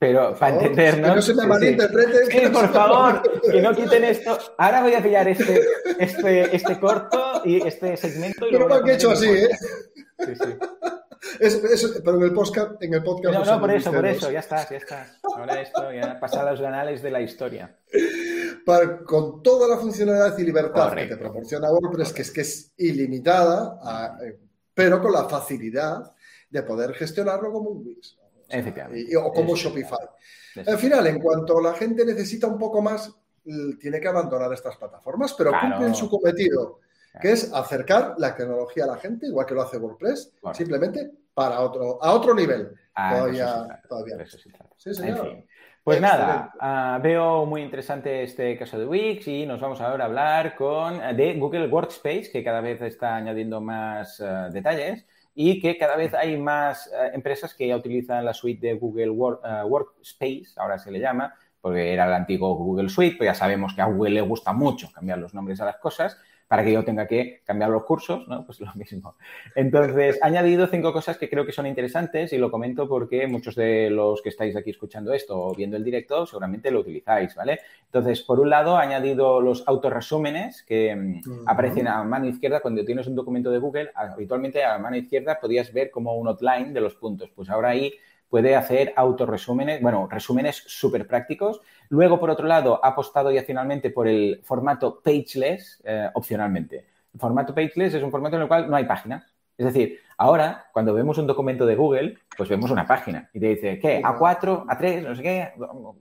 pero para entendernos. Que no se me malinterprete. Sí, por favor, que no quiten esto. Ahora voy a pillar este, este, este corto y este segmento. Y pero lo he hecho así, ¿eh? Sí, sí. Es, pero en el podcast. En el podcast no, no, por eso, por eso, ya está, ya está. Ahora esto ya pasa los canales de la historia. con toda la funcionalidad y libertad que te proporciona WordPress, que es que es ilimitada, eh, pero con la facilidad de poder gestionarlo como un Wix. O, como Shopify. Al final, en cuanto la gente necesita un poco más, tiene que abandonar estas plataformas, pero cumplen su cometido, que es acercar la tecnología a la gente, igual que lo hace WordPress, simplemente para otro, a otro nivel. Ah, todavía. todavía. Sí, señor. Pues nada, ah, veo muy interesante este caso de Wix y nos vamos ahora a hablar con, de Google Workspace, que cada vez está añadiendo más ah, detalles y que cada vez hay más eh, empresas que ya utilizan la suite de Google eh, Workspace, ahora se le llama, porque era el antiguo Google Suite, pero ya sabemos que a Google le gusta mucho cambiar los nombres a las cosas para que yo tenga que cambiar los cursos, ¿no? Pues lo mismo. Entonces, he añadido cinco cosas que creo que son interesantes y lo comento porque muchos de los que estáis aquí escuchando esto o viendo el directo seguramente lo utilizáis, ¿vale? Entonces, por un lado, he añadido los autorresúmenes que mm, aparecen a mano izquierda cuando tienes un documento de Google. Habitualmente a mano izquierda podías ver como un outline de los puntos. Pues ahora ahí puede hacer autorresúmenes, bueno, resúmenes súper prácticos. Luego, por otro lado, ha apostado ya finalmente por el formato pageless, eh, opcionalmente. El formato pageless es un formato en el cual no hay páginas. Es decir, ahora, cuando vemos un documento de Google, pues vemos una página y te dice, ¿qué? A4, A3, no sé qué,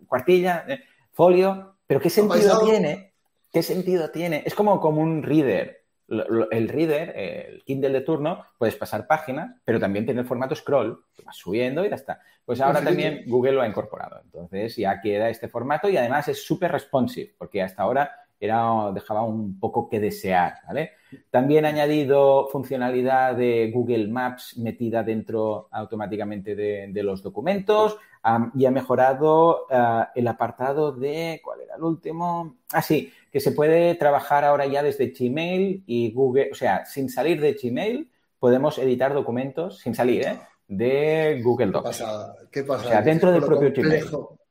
cuartilla, eh, folio. Pero ¿qué sentido tiene? ¿Qué sentido tiene? Es como, como un reader el reader, el Kindle de turno, puedes pasar páginas, pero también tiene el formato scroll, que vas subiendo y ya está. Pues ahora también Google lo ha incorporado. Entonces ya queda este formato y además es súper responsive, porque hasta ahora era, dejaba un poco que desear, ¿vale? También ha añadido funcionalidad de Google Maps metida dentro automáticamente de, los documentos y ha mejorado ah, el apartado de, ¿cuál era el último? Ah, sí, que se puede trabajar ahora ya desde Gmail y Google, o sea, sin salir de Gmail podemos editar documentos, sin salir, ¿eh? De Google Docs. ¿Qué pasa? ¿Qué pasa? O sea, dentro del propio Gmail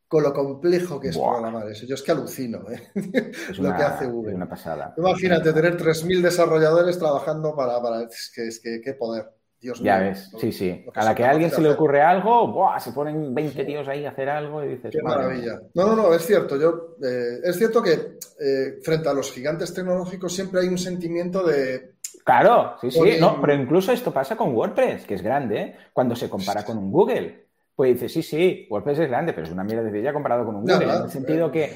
con lo complejo que es programar eso. Yo es que alucino ¿eh? lo que hace Google. Una pasada. Imagínate tener 3.000 desarrolladores trabajando para... para es que, es que qué poder. Dios ya ves, sí, sí. A la que a alguien se le ocurre algo, ¡buah! se ponen 20 tíos ahí a hacer algo y dices... Qué maravilla. No, no, no, es cierto. Yo, eh, es cierto que eh, frente a los gigantes tecnológicos siempre hay un sentimiento de... Claro, sí, sí. No, pero incluso esto pasa con WordPress, que es grande, ¿eh? cuando se compara con un Google pues dice, sí, sí, WordPress es grande, pero es una mierda de ya comparado con un Google. en el sentido que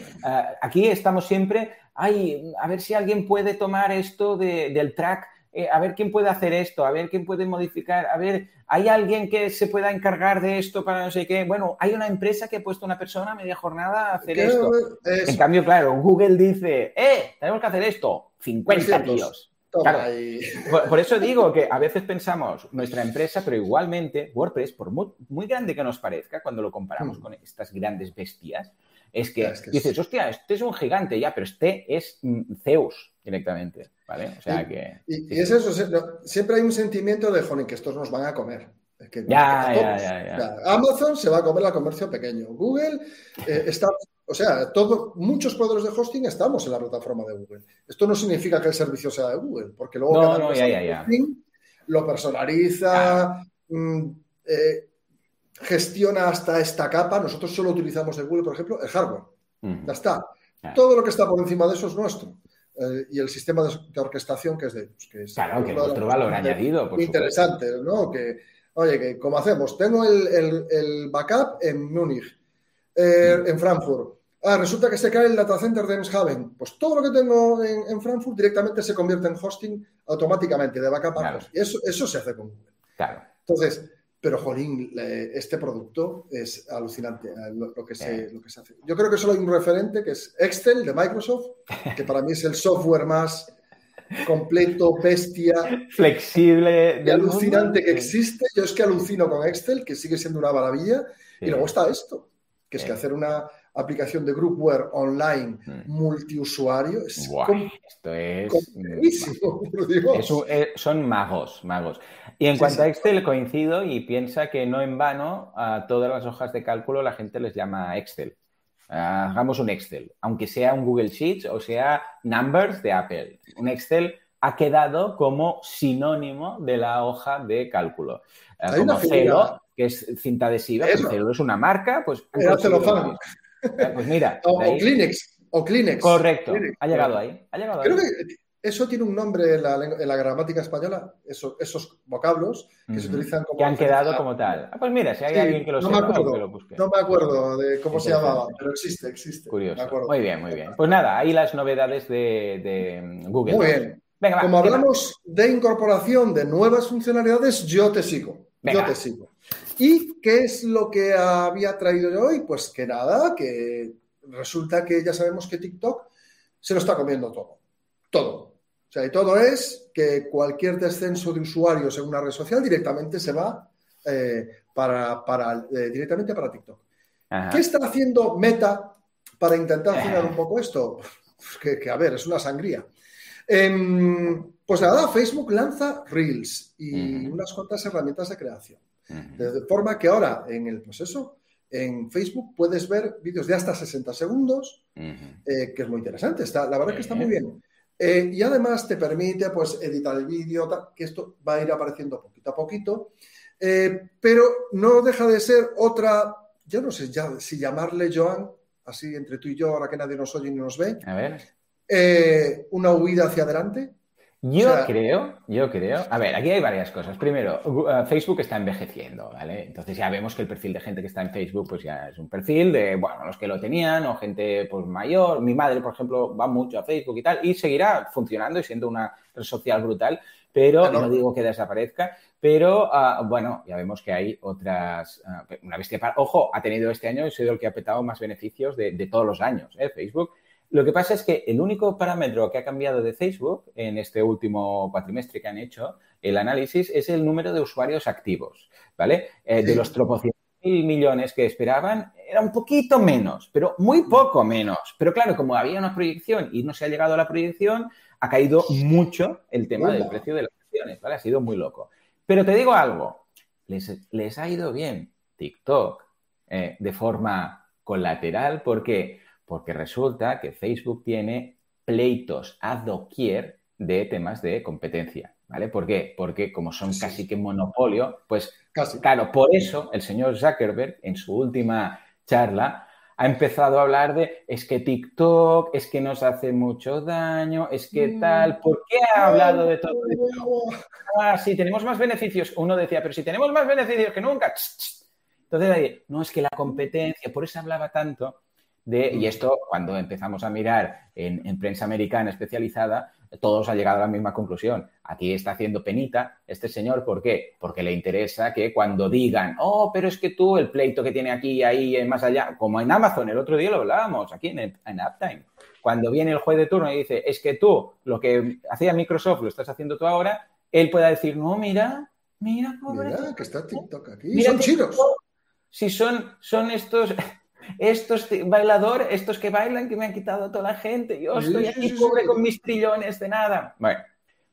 aquí estamos siempre, ay, a ver si alguien puede tomar esto del track, eh, a ver quién puede hacer esto, a ver quién puede modificar, a ver, hay alguien que se pueda encargar de esto para no sé qué. Bueno, hay una empresa que ha puesto una persona a media jornada a hacer esto. En cambio, claro, Google dice, eh, tenemos que hacer esto. 50 tíos. Por, eso digo que a veces pensamos nuestra empresa, pero igualmente WordPress, por muy, grande que nos parezca, cuando lo comparamos hmm. con estas grandes bestias, es que, dices, hostia, este es un gigante ya, pero este es mm, Zeus directamente, ¿vale? O sea que... Y, es eso, siempre hay un sentimiento de, joder, que estos nos van a comer. ya, ya, ya, Amazon se va a comer la comercio pequeño. Google eh, está O sea, todo, muchos proveedores de hosting estamos en la plataforma de Google. Esto no significa que el servicio sea de Google, porque luego no, no, ya, lo personaliza, mm, eh, gestiona hasta esta capa. Nosotros solo utilizamos de Google, por ejemplo, el hardware. Ya está. Todo lo que está por encima de eso es nuestro. Eh, y el sistema de, orquestación que es de pues, que claro, que otro valor añadido. Por interesante, ¿no? Que, oye, que como hacemos, tengo el, backup en Múnich, eh, mm. en Frankfurt. Ah, resulta que se cae el data center de Emshaven. Pues todo lo que tengo en, Frankfurt directamente se convierte en hosting automáticamente, de backup a Y eso, eso se hace con Google. Claro. Entonces, pero, jolín, este producto es alucinante eh, lo, que se, lo que se hace. Yo creo que solo hay un referente que es Excel de Microsoft, que para mí es el software más completo, bestia, flexible y alucinante que existe. Yo es que alucino con Excel, que sigue siendo una maravilla. Y luego está esto, que es que hacer una aplicación de groupware online multiusuario es esto es, eh, son magos, magos. Y en cuanto a Excel coincido y piensa que no en vano a todas las hojas de cálculo la gente les llama Excel. hagamos un Excel, aunque sea un Google Sheets o sea Numbers de Apple. Un Excel ha quedado como sinónimo de la hoja de cálculo. Eh, como Celo, que es cinta adhesiva, Celo es una marca, pues... Pues mira. o, Kleenex. O Kleenex. Correcto. Ha llegado ahí. Ha llegado Creo que eso tiene un nombre en la, gramática española, esos vocablos que se utilizan como. Que han quedado como tal. Ah, pues mira, si hay alguien que lo no sepa, me acuerdo, No me acuerdo de cómo se llamaba, pero existe, existe. Curioso. Muy bien, muy bien. Pues nada, ahí las novedades de, Google. Muy bien. Venga, Como hablamos de incorporación de nuevas funcionalidades, yo te sigo. Yo te sigo. ¿Y qué es lo que había traído yo hoy? Pues que nada, que resulta que ya sabemos que TikTok se lo está comiendo todo. Todo. O sea, y todo es que cualquier descenso de usuarios en una red social directamente se va eh, para, eh, directamente para TikTok. ¿Qué está haciendo Meta para intentar frenar un poco esto? Pues que, a ver, es una sangría. Em, pues nada, Facebook lanza Reels y unas cuantas herramientas de creación. De forma que ahora en el proceso, en Facebook puedes ver vídeos de hasta 60 segundos, eh, que es muy interesante. Está, la verdad que está muy bien. Eh, y además te permite pues, editar el vídeo, que esto va a ir apareciendo poquito a poquito. Eh, pero no deja de ser otra, yo no sé ya, si llamarle Joan, así entre tú y yo, ahora que nadie nos oye ni nos ve. A ver. una huida hacia adelante. Yo creo, yo creo. A ver, aquí hay varias cosas. Primero, uh, Facebook está envejeciendo, ¿vale? Entonces ya vemos que el perfil de gente que está en Facebook, pues ya es un perfil de, bueno, los que lo tenían o gente pues mayor. Mi madre, por ejemplo, va mucho a Facebook y tal, y seguirá funcionando y siendo una red social brutal, pero no digo que desaparezca, pero uh, bueno, ya vemos que hay otras, uh, una bestia para... Ojo, ha tenido este año, ha sido el que ha petado más beneficios de, de todos los años, ¿eh? Facebook lo que pasa es que el único parámetro que ha cambiado de Facebook en este último cuatrimestre que han hecho el análisis es el número de usuarios activos, ¿vale? Eh, de los tropocientos mil millones que esperaban, era un poquito menos, pero muy poco menos. Pero claro, como había una proyección y no se ha llegado a la proyección, ha caído mucho el tema del precio de las acciones, ¿vale? Ha sido muy loco. Pero te digo algo, les, ha ido bien TikTok eh, de forma colateral porque porque resulta que Facebook tiene pleitos a doquier de temas de competencia. ¿Vale? ¿Por qué? Porque como son casi que monopolio, pues claro, por eso el señor Zuckerberg en su última charla ha empezado a hablar de es que TikTok, es que nos hace mucho daño, es que mm. tal. ¿Por qué ha hablado de todo esto? Ah, sí, tenemos más beneficios. Uno decía, pero si tenemos más beneficios que nunca. Entonces, no es que la competencia, por eso hablaba tanto y esto, cuando empezamos a mirar en, prensa americana especializada, todos han llegado a la misma conclusión. Aquí está haciendo penita este señor, ¿por qué? Porque le interesa que cuando digan, oh, pero es que tú, el pleito que tiene aquí, ahí, más allá, como en Amazon, el otro día lo hablábamos, aquí en, en Uptime. Cuando viene el juez de turno y dice, es que tú, lo que hacía Microsoft, lo estás haciendo tú ahora, él pueda decir, no, mira, mira, pobre. Mira, que está TikTok aquí. son chinos. Si son, son estos estos bailadores, estos que bailan que me han quitado a toda la gente, yo estoy aquí pobre con mis trillones de nada. Bueno,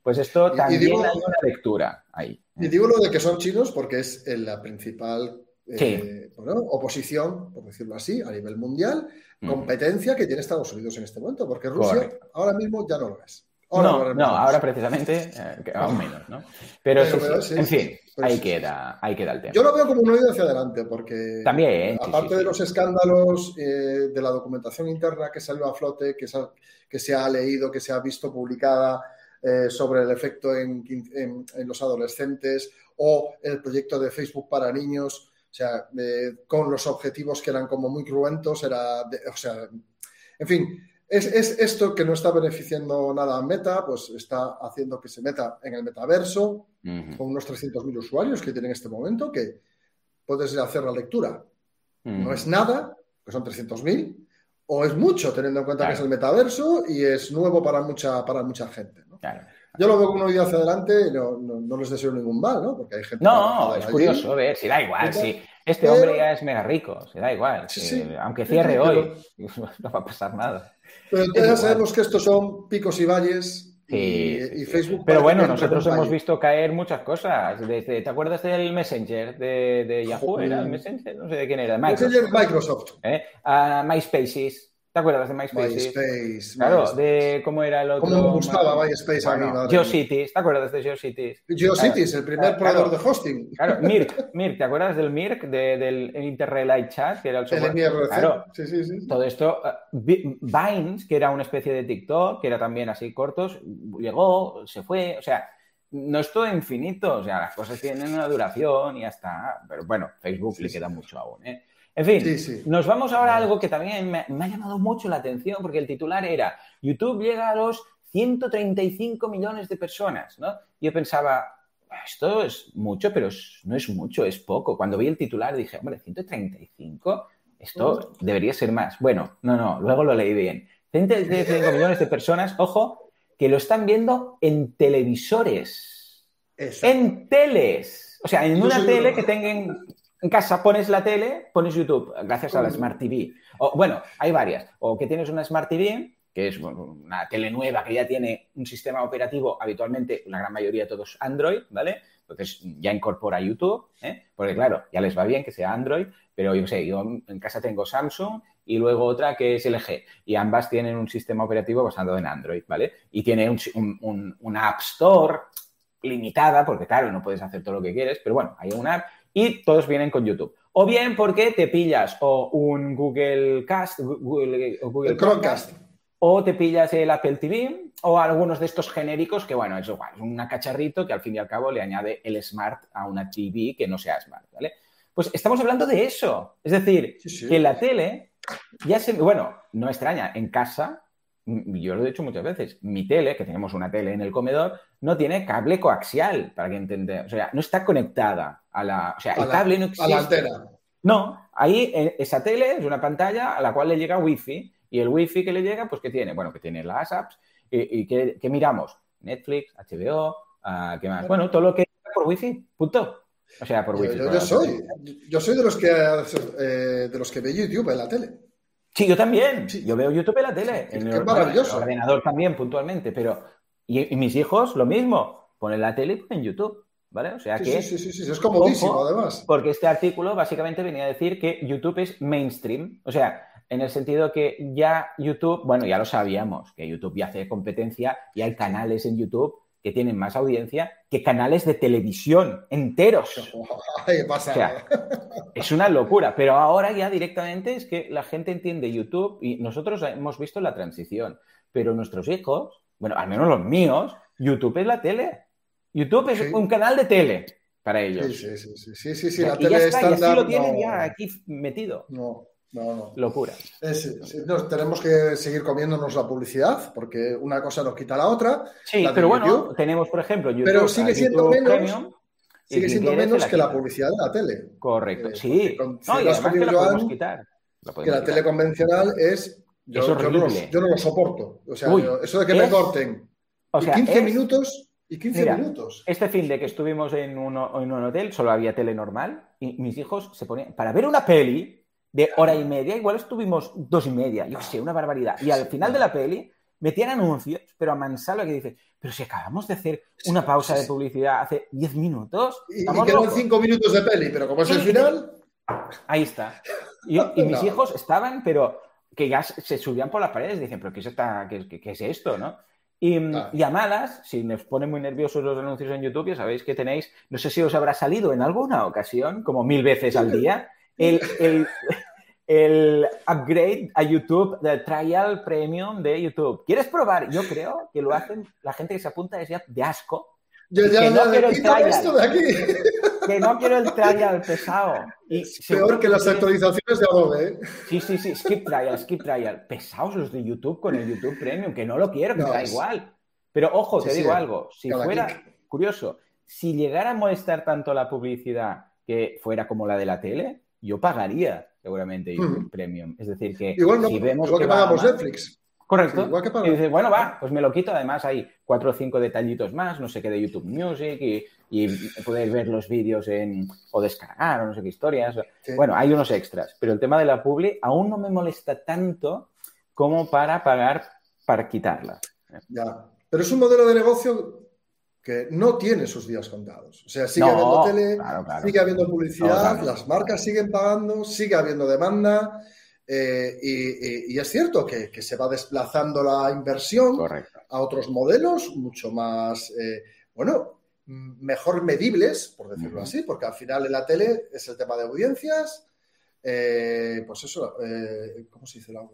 pues esto también hay una lectura ahí. Y digo lo de que son chinos porque es la principal eh, oposición, por decirlo así, a nivel mundial, competencia que tiene Estados Unidos en este momento, porque Rusia ahora mismo ya no lo es. No, no, ahora precisamente eh, aún menos, ¿no? Pero, en fin, ahí, queda, ahí queda el tema. Yo lo veo como un oído hacia adelante, porque también, aparte de los escándalos eh, de la documentación interna que salió a flote, que se ha, que se ha leído, que se ha visto publicada sobre el efecto en, los adolescentes o el proyecto de Facebook para niños, o sea, con los objetivos que eran como muy cruentos, era, o sea, en fin, es, esto que no está beneficiando nada a Meta, pues está haciendo que se meta en el metaverso con unos 300.000 usuarios que tienen en este momento, que puedes ir a hacer la lectura. No es nada, que son 300.000, o es mucho, teniendo en cuenta que es el metaverso y es nuevo para mucha, para mucha gente. ¿no? Claro. Yo lo veo como una idea hacia adelante y no, no, les deseo ningún mal, ¿no? Porque hay gente. No, es curioso ver, si da igual, si este hombre ya es mega rico, si da igual. aunque cierre hoy, no va a pasar nada. Pero ya sabemos que estos son picos y valles. Y, Facebook. Pero bueno, nosotros hemos visto caer muchas cosas. Desde, ¿Te acuerdas del Messenger de, de Yahoo? ¿Era el Messenger? No sé de quién era. Microsoft. Messenger Microsoft. ¿Eh? A MySpaces. ¿Te acuerdas de MySpace? MySpace. Claro, de cómo era el otro. ¿Cómo me gustaba MySpace a mí? GeoCities, ¿te acuerdas de GeoCities? GeoCities, el primer proveedor de hosting. Claro, Mirk, Mirk, ¿te acuerdas del Mirk, del Interrelay Chat, que era el software? El claro, sí, sí, sí. Todo esto, uh, Vines, que era una especie de TikTok, que era también así cortos, llegó, se fue, o sea, no es todo infinito, o sea, las cosas tienen una duración y ya está. Pero bueno, Facebook le queda mucho aún, ¿eh? En fin, nos vamos ahora a algo que también me, ha llamado mucho la atención porque el titular era YouTube llega a los 135 millones de personas, ¿no? Yo pensaba, esto es mucho, pero no es mucho, es poco. Cuando vi el titular dije, hombre, 135, esto debería ser más. Bueno, no, no, luego lo leí bien. 135 millones de personas, ojo, que lo están viendo en televisores. En teles. O sea, en una tele que tengan en casa pones la tele, pones YouTube, gracias a la Smart TV. O, bueno, hay varias. O que tienes una Smart TV, que es una tele nueva que ya tiene un sistema operativo, habitualmente la gran mayoría de todos Android, ¿vale? Entonces ya incorpora YouTube, ¿eh? porque claro, ya les va bien que sea Android, pero yo sé, yo en casa tengo Samsung y luego otra que es LG, y ambas tienen un sistema operativo basado en Android, ¿vale? Y tiene un, una App Store limitada, porque claro, no puedes hacer todo lo que quieres, pero bueno, hay una app y todos vienen con YouTube. O bien porque te pillas o un Google Cast, Google, o Google Chromecast, o te pillas el Apple TV o algunos de estos genéricos que, bueno, es igual, es un cacharrito que al fin y al cabo le añade el Smart a una TV que no sea Smart, ¿vale? Pues estamos hablando de eso. Es decir, que la tele ya se... Bueno, no extraña, en casa yo lo he dicho muchas veces, mi tele, que tenemos una tele en el comedor, no tiene cable coaxial, para que entendamos. O sea, no está conectada a la... O sea, el cable no existe. A la antena. No, ahí eh, esa tele es una pantalla a la cual le llega Wi-Fi. Y el Wi-Fi que le llega, pues ¿qué tiene? Bueno, que tiene las apps. ¿Y, y que, miramos? Netflix, HBO, uh, ¿qué más? Bueno, todo lo que por Wi-Fi, punto. O sea, por Wi-Fi. Yo, soy, yo soy de los que eh, de los que ve YouTube en la tele. Sí, yo también. Yo veo YouTube en la tele. en el, ordenador también, puntualmente. Pero. Y, mis hijos, lo mismo. Ponen la tele en YouTube. ¿Vale? O sea que. Sí, sí, sí, es comodísimo, además. Porque este artículo básicamente venía a decir que YouTube es mainstream. O sea, en el sentido que ya YouTube, bueno, ya lo sabíamos, que YouTube ya hace competencia y hay canales en YouTube que tienen más audiencia que canales de televisión enteros. es una locura, pero ahora ya directamente es que la gente entiende YouTube y nosotros hemos visto la transición, pero nuestros hijos, bueno, al menos los míos, YouTube es la tele. YouTube es un canal de tele para ellos. Sí, sí, sí, sí, sí, sí, la tele estándar, lo tienen ya aquí metido. No. No, no. Locura. tenemos que seguir comiéndonos la publicidad porque una cosa nos quita la otra. Sí, pero bueno, tenemos, por ejemplo, YouTube. Pero sigue siendo menos. sigue siendo menos que la publicidad de la tele. Correcto, eh, sí. no, y además que, la quitar. que la tele convencional es. Yo, yo, no lo, soporto. O sea, eso de que me corten. O sea, y 15 minutos. Y 15 minutos. Este fin de que estuvimos en un, en un hotel, solo había tele normal y mis hijos se ponían. Para ver una peli, de hora y media, igual estuvimos dos y media, yo sé, una barbaridad. Y al final de la peli metían anuncios, pero a Mansalo que dice, pero si acabamos de hacer una pausa de publicidad hace diez minutos. Y, quedan cinco minutos de peli, pero como es el final. Ahí está. Y, mis hijos estaban, pero que ya se subían por las paredes y dicen, pero ¿qué es, esta, qué, es esto? ¿no? Y, y, a malas, si nos ponen muy nerviosos los anuncios en YouTube, ya sabéis que tenéis, no sé si os habrá salido en alguna ocasión, como mil veces al día, el, el, el upgrade a YouTube del trial premium de YouTube. ¿Quieres probar? Yo creo que lo hacen, la gente que se apunta es ya de asco. Yo ya que no quiero el trial. De aquí. Que no quiero el trial pesado. Y peor que las actualizaciones de Adobe. ¿eh? Sí, sí, sí, skip trial, skip trial. Pesados los de YouTube con el YouTube Premium, que no lo quiero, que da igual. Pero ojo, te digo algo, si fuera curioso, si llegara a molestar tanto la publicidad que fuera como la de la tele, yo pagaría seguramente YouTube Premium. Es decir, que igual si vemos que, pagamos Netflix. Correcto. Igual que y dices, bueno, va, pues me lo quito. Además, hay cuatro o cinco detallitos más, no sé qué, de YouTube Music y, y poder ver los vídeos en, o descargar o no sé qué historias. Bueno, hay unos extras, pero el tema de la publi aún no me molesta tanto como para pagar para quitarla. Ya, pero es un modelo de negocio que no tiene sus días contados. O sea, sigue habiendo tele, sigue habiendo publicidad, las marcas siguen pagando, sigue habiendo demanda. Eh, y, es cierto que, se va desplazando la inversión a otros modelos mucho más, eh, bueno, mejor medibles, por decirlo así, porque al final en la tele es el tema de audiencias, eh, pues eso, ¿cómo se dice? La,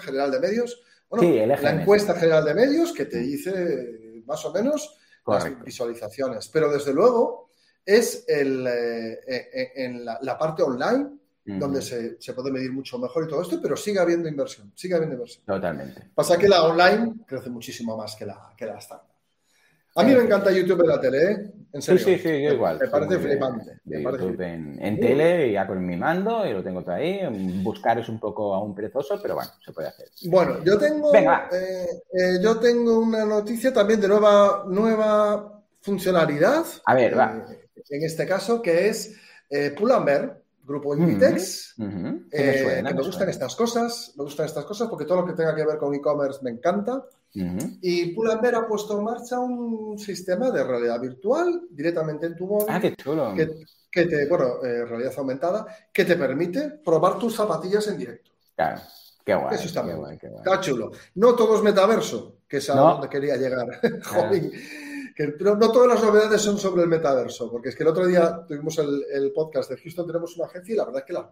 general de medios. Bueno, la encuesta general de medios que te dice más o menos las visualizaciones. Pero desde luego es el, eh, eh, en la, parte online donde se, puede medir mucho mejor y todo esto, pero sigue habiendo inversión, sigue habiendo inversión. Totalmente. Pasa que la online crece muchísimo más que la, que la estándar. A mí me encanta YouTube en la tele, ¿eh? En serio. Sí, sí, sí, yo igual. Me parece flipante. YouTube En, tele, ya con mi mando, y lo tengo todo ahí. Buscar es un poco aún perezoso, pero bueno, se puede hacer. Bueno, yo tengo, eh, eh, yo tengo una noticia también de nueva, nueva funcionalidad. A ver, va. Eh, en este caso, que es Pull&Bear, grupo Inditex, que me, gustan estas cosas, me gustan estas cosas porque todo lo que tenga que ver con e-commerce me encanta. Y Pull&Bear ha puesto en marcha un sistema de realidad virtual directamente en tu móvil. Ah, qué chulo. Que, te, bueno, eh, realidad aumentada, que te permite probar tus zapatillas en directo. Claro. Qué guay. Eso está, muy está chulo. No todo es metaverso, que es a donde quería llegar. pero no todas las novedades son sobre el metaverso, porque es que el otro día tuvimos el, podcast de Houston, tenemos una agencia y la verdad es que la,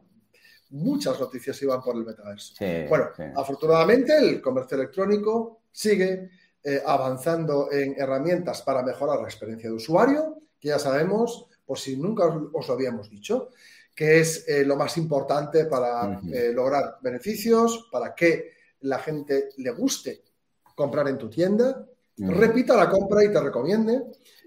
muchas noticias iban por el metaverso. bueno, afortunadamente el comercio electrónico sigue eh, avanzando en herramientas para mejorar la experiencia de usuario, que ya sabemos, por si nunca os, lo habíamos dicho, que es eh, lo más importante para eh, lograr beneficios, para que la gente le guste comprar en tu tienda, repita la compra y te recomiende.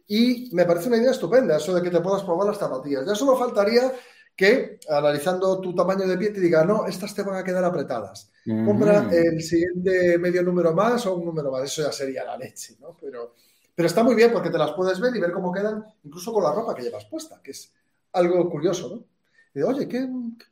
Y me parece una idea estupenda eso de que te puedas probar las zapatillas. Ya solo faltaría que analizando tu tamaño de pie te diga, no, estas te van a quedar apretadas. Compra el siguiente medio número más o un número más. Eso ya sería la leche, ¿no? Pero, pero está muy bien porque te las puedes ver y ver cómo quedan, incluso con la ropa que llevas puesta, que es algo curioso, ¿no? Y Oye, ¿qué,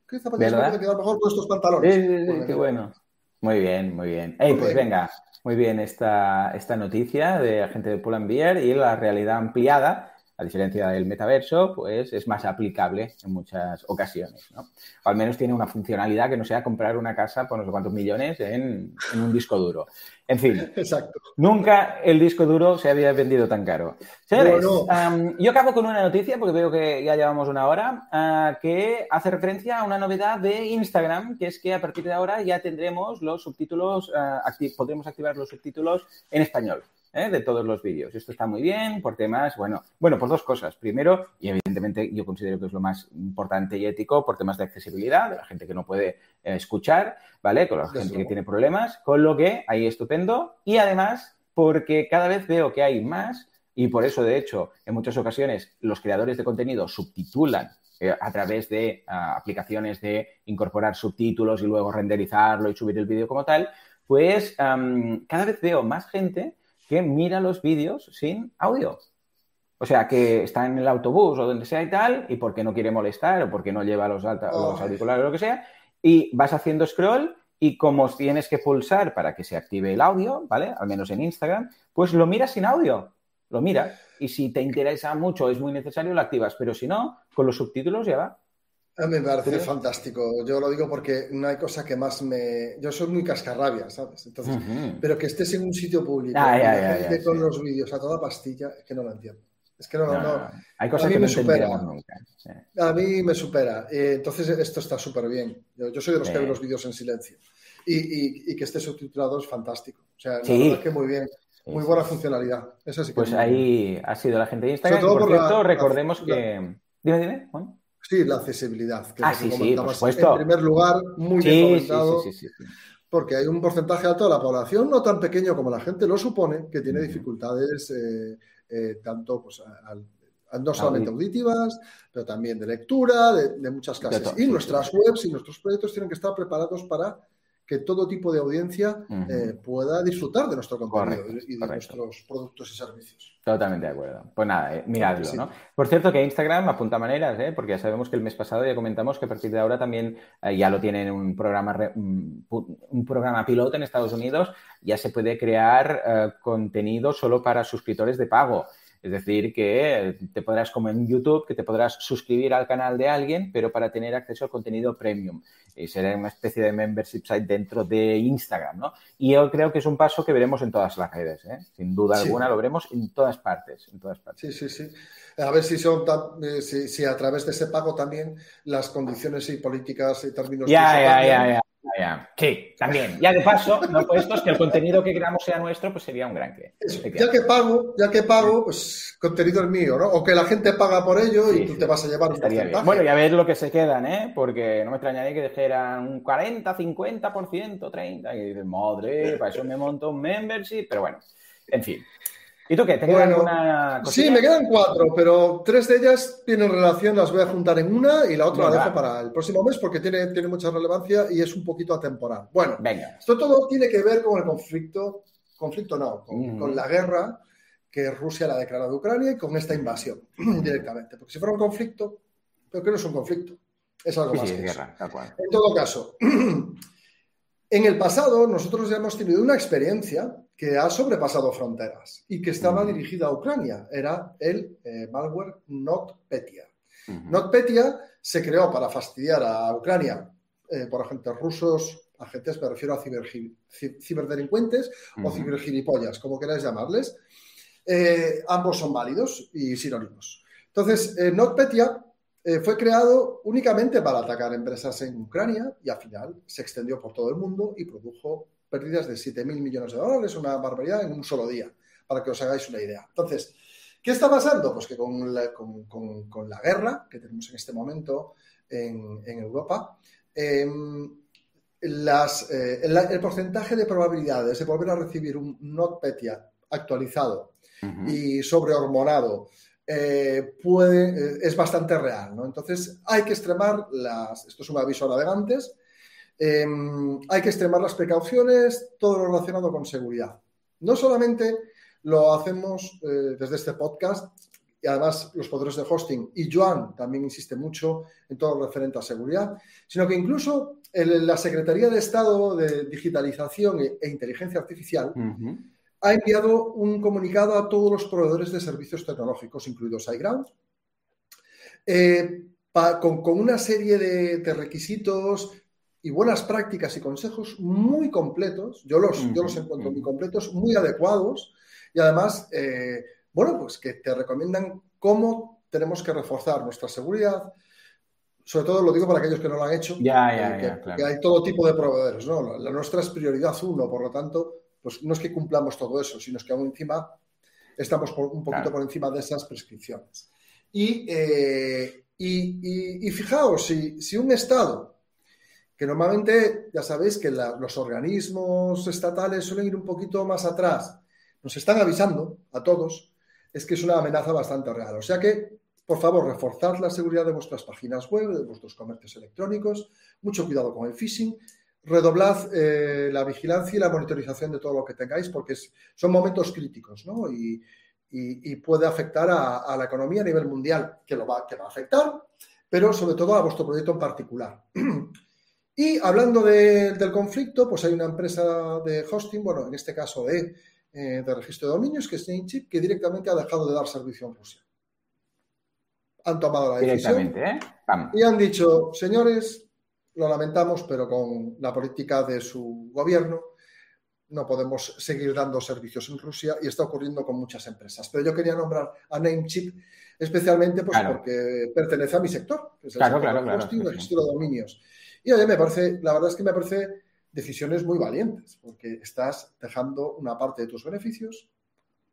qué zapatillas pueden quedar mejor con estos pantalones? Sí, qué bueno. Muy bien, muy bien. Hey, pues venga, muy bien esta, esta noticia de agente de Pull&Bear y la realidad ampliada a diferencia del metaverso, pues es más aplicable en muchas ocasiones, ¿no? O al menos tiene una funcionalidad que no sea comprar una casa por no sé cuántos millones en, un disco duro. En fin, Exacto. nunca el disco duro se había vendido tan caro. Señores, yo acabo con una noticia, porque veo que ya llevamos una hora, ah, que hace referencia a una novedad de Instagram, que es que a partir de ahora ya tendremos los subtítulos, uh, podremos activar los subtítulos en español. ¿Eh? de todos los vídeos. Esto está muy bien por temas, bueno, bueno, por dos cosas. Primero, y evidentemente yo considero que es lo más importante y ético, por temas de accesibilidad, de la gente que no puede eh, escuchar, ¿vale? Con la gente que tiene problemas, con lo que ahí estupendo. Y además, porque cada vez veo que hay más, y por eso, de hecho, en muchas ocasiones los creadores de contenido subtitulan eh, a través de ah, aplicaciones de incorporar subtítulos y luego renderizarlo y subir el vídeo como tal, pues cada vez veo más gente que mira los vídeos sin audio. O sea, que está en el autobús o donde sea y tal, y porque no quiere molestar o porque no lleva los, los auriculares o lo que sea, y vas haciendo scroll y como tienes que pulsar para que se active el audio, ¿vale? Al menos en Instagram, pues lo miras sin audio, lo miras. Y si te interesa mucho, es muy necesario, lo activas, pero si no, con los subtítulos ya va. A mí me parece fantástico. Yo lo digo porque no hay cosa que más me. Yo soy muy cascarrabia, ¿sabes? Entonces, pero que estés en un sitio público ah, con los vídeos a toda pastilla, es que no lo entiendo. Es que no, no, Hay cosas a mí que me supera. Nunca. A mí me supera. Eh, entonces, esto está súper bien. Yo, soy de los que ve los vídeos en silencio. Y, que esté subtitulado es fantástico. O sea, la verdad que muy bien. Muy buena funcionalidad. pues ahí ha sido la gente de Instagram. por, cierto, recordemos que. Dime, dime, Juan. Sí, la accesibilidad. Que ah, sí, sí, por supuesto. En primer lugar, muy bien comentado. Sí, sí, sí, porque hay un porcentaje alto de la población, no tan pequeño como la gente lo supone, que tiene dificultades eh, eh, tanto pues, no solamente auditivas, pero también de lectura, de, muchas clases. y nuestras webs y nuestros proyectos tienen que estar preparados para que todo tipo de audiencia eh, pueda disfrutar de nuestro contenido y de nuestros productos y servicios. Totalmente de acuerdo. pues nada, eh, miradlo, ¿no? Por cierto, que Instagram apunta maneras, ¿eh? porque ya sabemos que el mes pasado ya comentamos que a partir de ahora también eh, ya lo tienen un programa, un, programa piloto en Estados Unidos, ya se puede crear contenido solo para suscriptores de pago. Es decir, que te podrás, como en YouTube, que te podrás suscribir al canal de alguien, pero para tener acceso al contenido premium. Y será una especie de membership site dentro de Instagram, ¿no? Y yo creo que es un paso que veremos en todas las redes, ¿eh? Sin duda alguna lo veremos en todas partes, en todas partes. Sí, sí, sí. A ver si son eh, si, a través de ese pago también las condiciones y políticas y términos. Ya, ya, ya, ya. Sí, también. Ya de paso, no puestos que el contenido que creamos sea nuestro, pues sería un gran que. Ya que pago, ya que pago, pues contenido es mío, ¿no? O que la gente paga por ello y tú te vas a llevar un porcentaje. Bueno, y a ver lo que se quedan, ¿eh? Porque no me extrañaría que dijeran un 40, 50%, 30%. Y dices, madre, para eso me monto un membership, pero bueno, en fin. ¿Y tú qué? ¿Te quedan una Sí, me quedan cuatro, pero tres de ellas tienen relación, las voy a juntar en una y la otra la dejo para el próximo mes porque tiene, tiene mucha relevancia y es un poquito atemporal. Bueno, Venga. esto todo tiene que ver con el conflicto, conflicto no, con, la guerra que Rusia la ha declarado a Ucrania y con esta invasión directamente. Porque si fuera un conflicto, pero que no es un conflicto, es algo más. que guerra, En todo caso, en el pasado nosotros ya hemos tenido una experiencia que ha sobrepasado fronteras y que estaba dirigida a Ucrania. Era el eh, malware NotPetya. NotPetya se creó para fastidiar a Ucrania eh, por agentes rusos, agentes, me refiero a ciberdelincuentes o cibergilipollas, como queráis llamarles. Eh, ambos son válidos y sinónimos. Entonces, NotPetya fue creado únicamente para atacar empresas en Ucrania y al final se extendió por todo el mundo y produjo pérdidas de 7.000 millones de dólares, una barbaridad en un solo día, para que os hagáis una idea. Entonces, ¿qué está pasando? Pues que con la, con, la guerra que tenemos en este momento en, Europa, em, las, eh, el, porcentaje de probabilidades de volver a recibir un NotPetya actualizado y sobrehormonado eh, puede, eh, es bastante real. ¿no? Entonces, hay que extremar las. Esto es un aviso a navegantes Em, hay que extremar las precauciones, todo lo relacionado con seguridad. No solamente lo hacemos eh, desde este podcast, y además los poderes de hosting, y Joan también insiste mucho en todo lo referente a seguridad, sino que incluso la Secretaría de Estado de Digitalización e, e Inteligencia Artificial ha enviado un comunicado a todos los proveedores de servicios tecnológicos, incluidos iGround, eh, con, una serie de requisitos y buenas prácticas y consejos muy completos, yo los, yo los encuentro muy completos, muy adecuados y además, eh, bueno, pues que te recomiendan cómo tenemos que reforzar nuestra seguridad. Sobre todo lo digo para aquellos que no lo han hecho, ya, ya, eh, que, hay todo tipo de proveedores, ¿no? La, nuestra es prioridad uno, por lo tanto, pues no es que cumplamos todo eso, sino es que aún encima estamos un poquito por encima de esas prescripciones. Y, eh, y, fijaos, si, si un Estado que normalmente ya sabéis que los organismos estatales suelen ir un poquito más atrás. Nos están avisando a todos, es que es una amenaza bastante real. O sea que, por favor, reforzad la seguridad de vuestras páginas web, de vuestros comercios electrónicos, mucho cuidado con el phishing, redoblad eh, la vigilancia y la monitorización de todo lo que tengáis, porque son momentos críticos, ¿no? Y, puede afectar a, la economía a nivel mundial, que, lo va, que va a afectar, pero sobre todo a vuestro proyecto en particular. Y hablando del conflicto, pues hay una empresa de hosting, bueno, en este caso de, eh, de registro de dominios, que es Namecheap, que directamente ha dejado de dar servicio en Rusia. han tomado la decisión. ¿eh? Y han dicho, señores, lo lamentamos, pero con la política de su gobierno no podemos seguir dando servicios en Rusia y está ocurriendo con muchas empresas. Pero yo quería nombrar a Namecheap especialmente pues, porque pertenece a mi sector, que es el claro, claro, de de gestión de dominios. Y oye, me parece, la verdad es que me parece decisiones muy valientes, porque estás dejando una parte de tus beneficios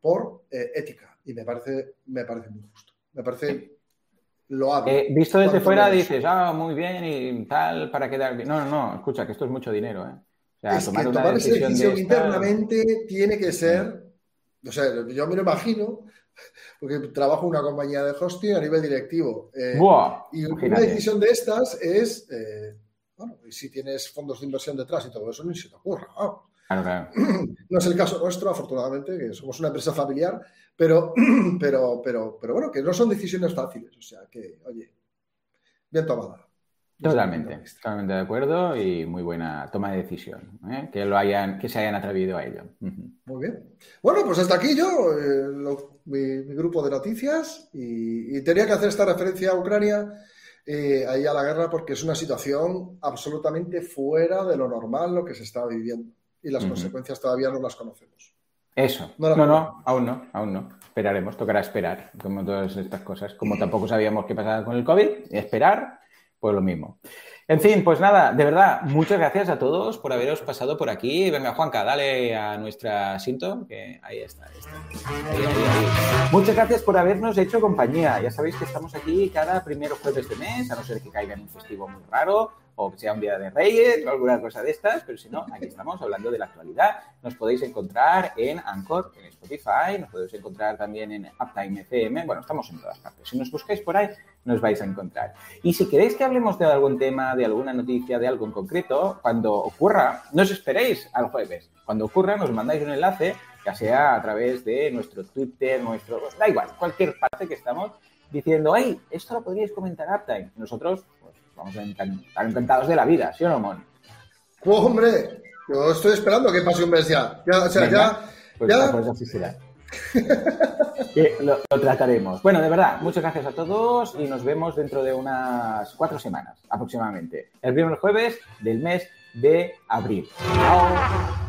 por eh, ética y me parece, me parece muy justo. Me parece lo Eh, visto desde fuera dices, ah, muy bien y tal, para quedar bien. No, no, no, escucha, que esto es mucho dinero, ¿eh? es tomar, que tomar esa decisión internamente tiene que ser, o sea, yo me lo imagino, porque trabajo en una compañía de hosting a nivel directivo. Eh, y una decisión de estas es, eh, bueno, y si tienes fondos de inversión detrás y todo eso, ni se te ocurra. No es el caso nuestro, afortunadamente, que somos una empresa familiar, pero, pero, pero, pero bueno, que no son decisiones fáciles. O sea, que, oye, bien tomada. Totalmente, totalmente de acuerdo y muy buena toma de decisión, ¿eh? que lo hayan, que se hayan atrevido a ello. Muy bien. Bueno, pues hasta aquí yo, eh, mi, grupo de noticias, y, tenía que hacer esta referencia a Ucrania, eh, ahí a la guerra, porque es una situación absolutamente fuera de lo normal lo que se está viviendo y las consecuencias todavía no las conocemos. Eso. No, no, no, aún no, aún no. Esperaremos, tocará esperar, como todas estas cosas. Como tampoco sabíamos qué pasaba con el COVID, esperar pues lo mismo. En fin, pues nada, de verdad, muchas gracias a todos por haberos pasado por aquí. Venga, Juanca, dale a nuestra cinto, que ahí está, ahí está. Muchas gracias por habernos hecho compañía. Ya sabéis que estamos aquí cada primero jueves de mes, a no ser que caiga en un festivo muy raro o que sea un día de Reyes o alguna cosa de estas, pero si no, aquí estamos hablando de la actualidad. Nos podéis encontrar en Anchor, en Spotify, nos podéis encontrar también en Uptime FM, bueno, estamos en todas partes. Si nos buscáis por ahí, nos vais a encontrar. Y si queréis que hablemos de algún tema, de alguna noticia, de algo en concreto, cuando ocurra, no os esperéis al jueves. Cuando ocurra, nos mandáis un enlace, ya sea a través de nuestro Twitter, nuestro... Da igual, cualquier parte que estamos diciendo, hey, esto lo podríais comentar Uptime. Nosotros vamos a estar encantados de la vida, ¿sí o no, Mon? Pues, hombre, yo estoy esperando que pase un mes ya. Ya, o sea, ya. Pues, ya... Pues así será. lo, lo, trataremos. Bueno, de verdad, muchas gracias a todos y nos vemos dentro de unas cuatro semanas aproximadamente. El primer jueves del mes de abril. Chao.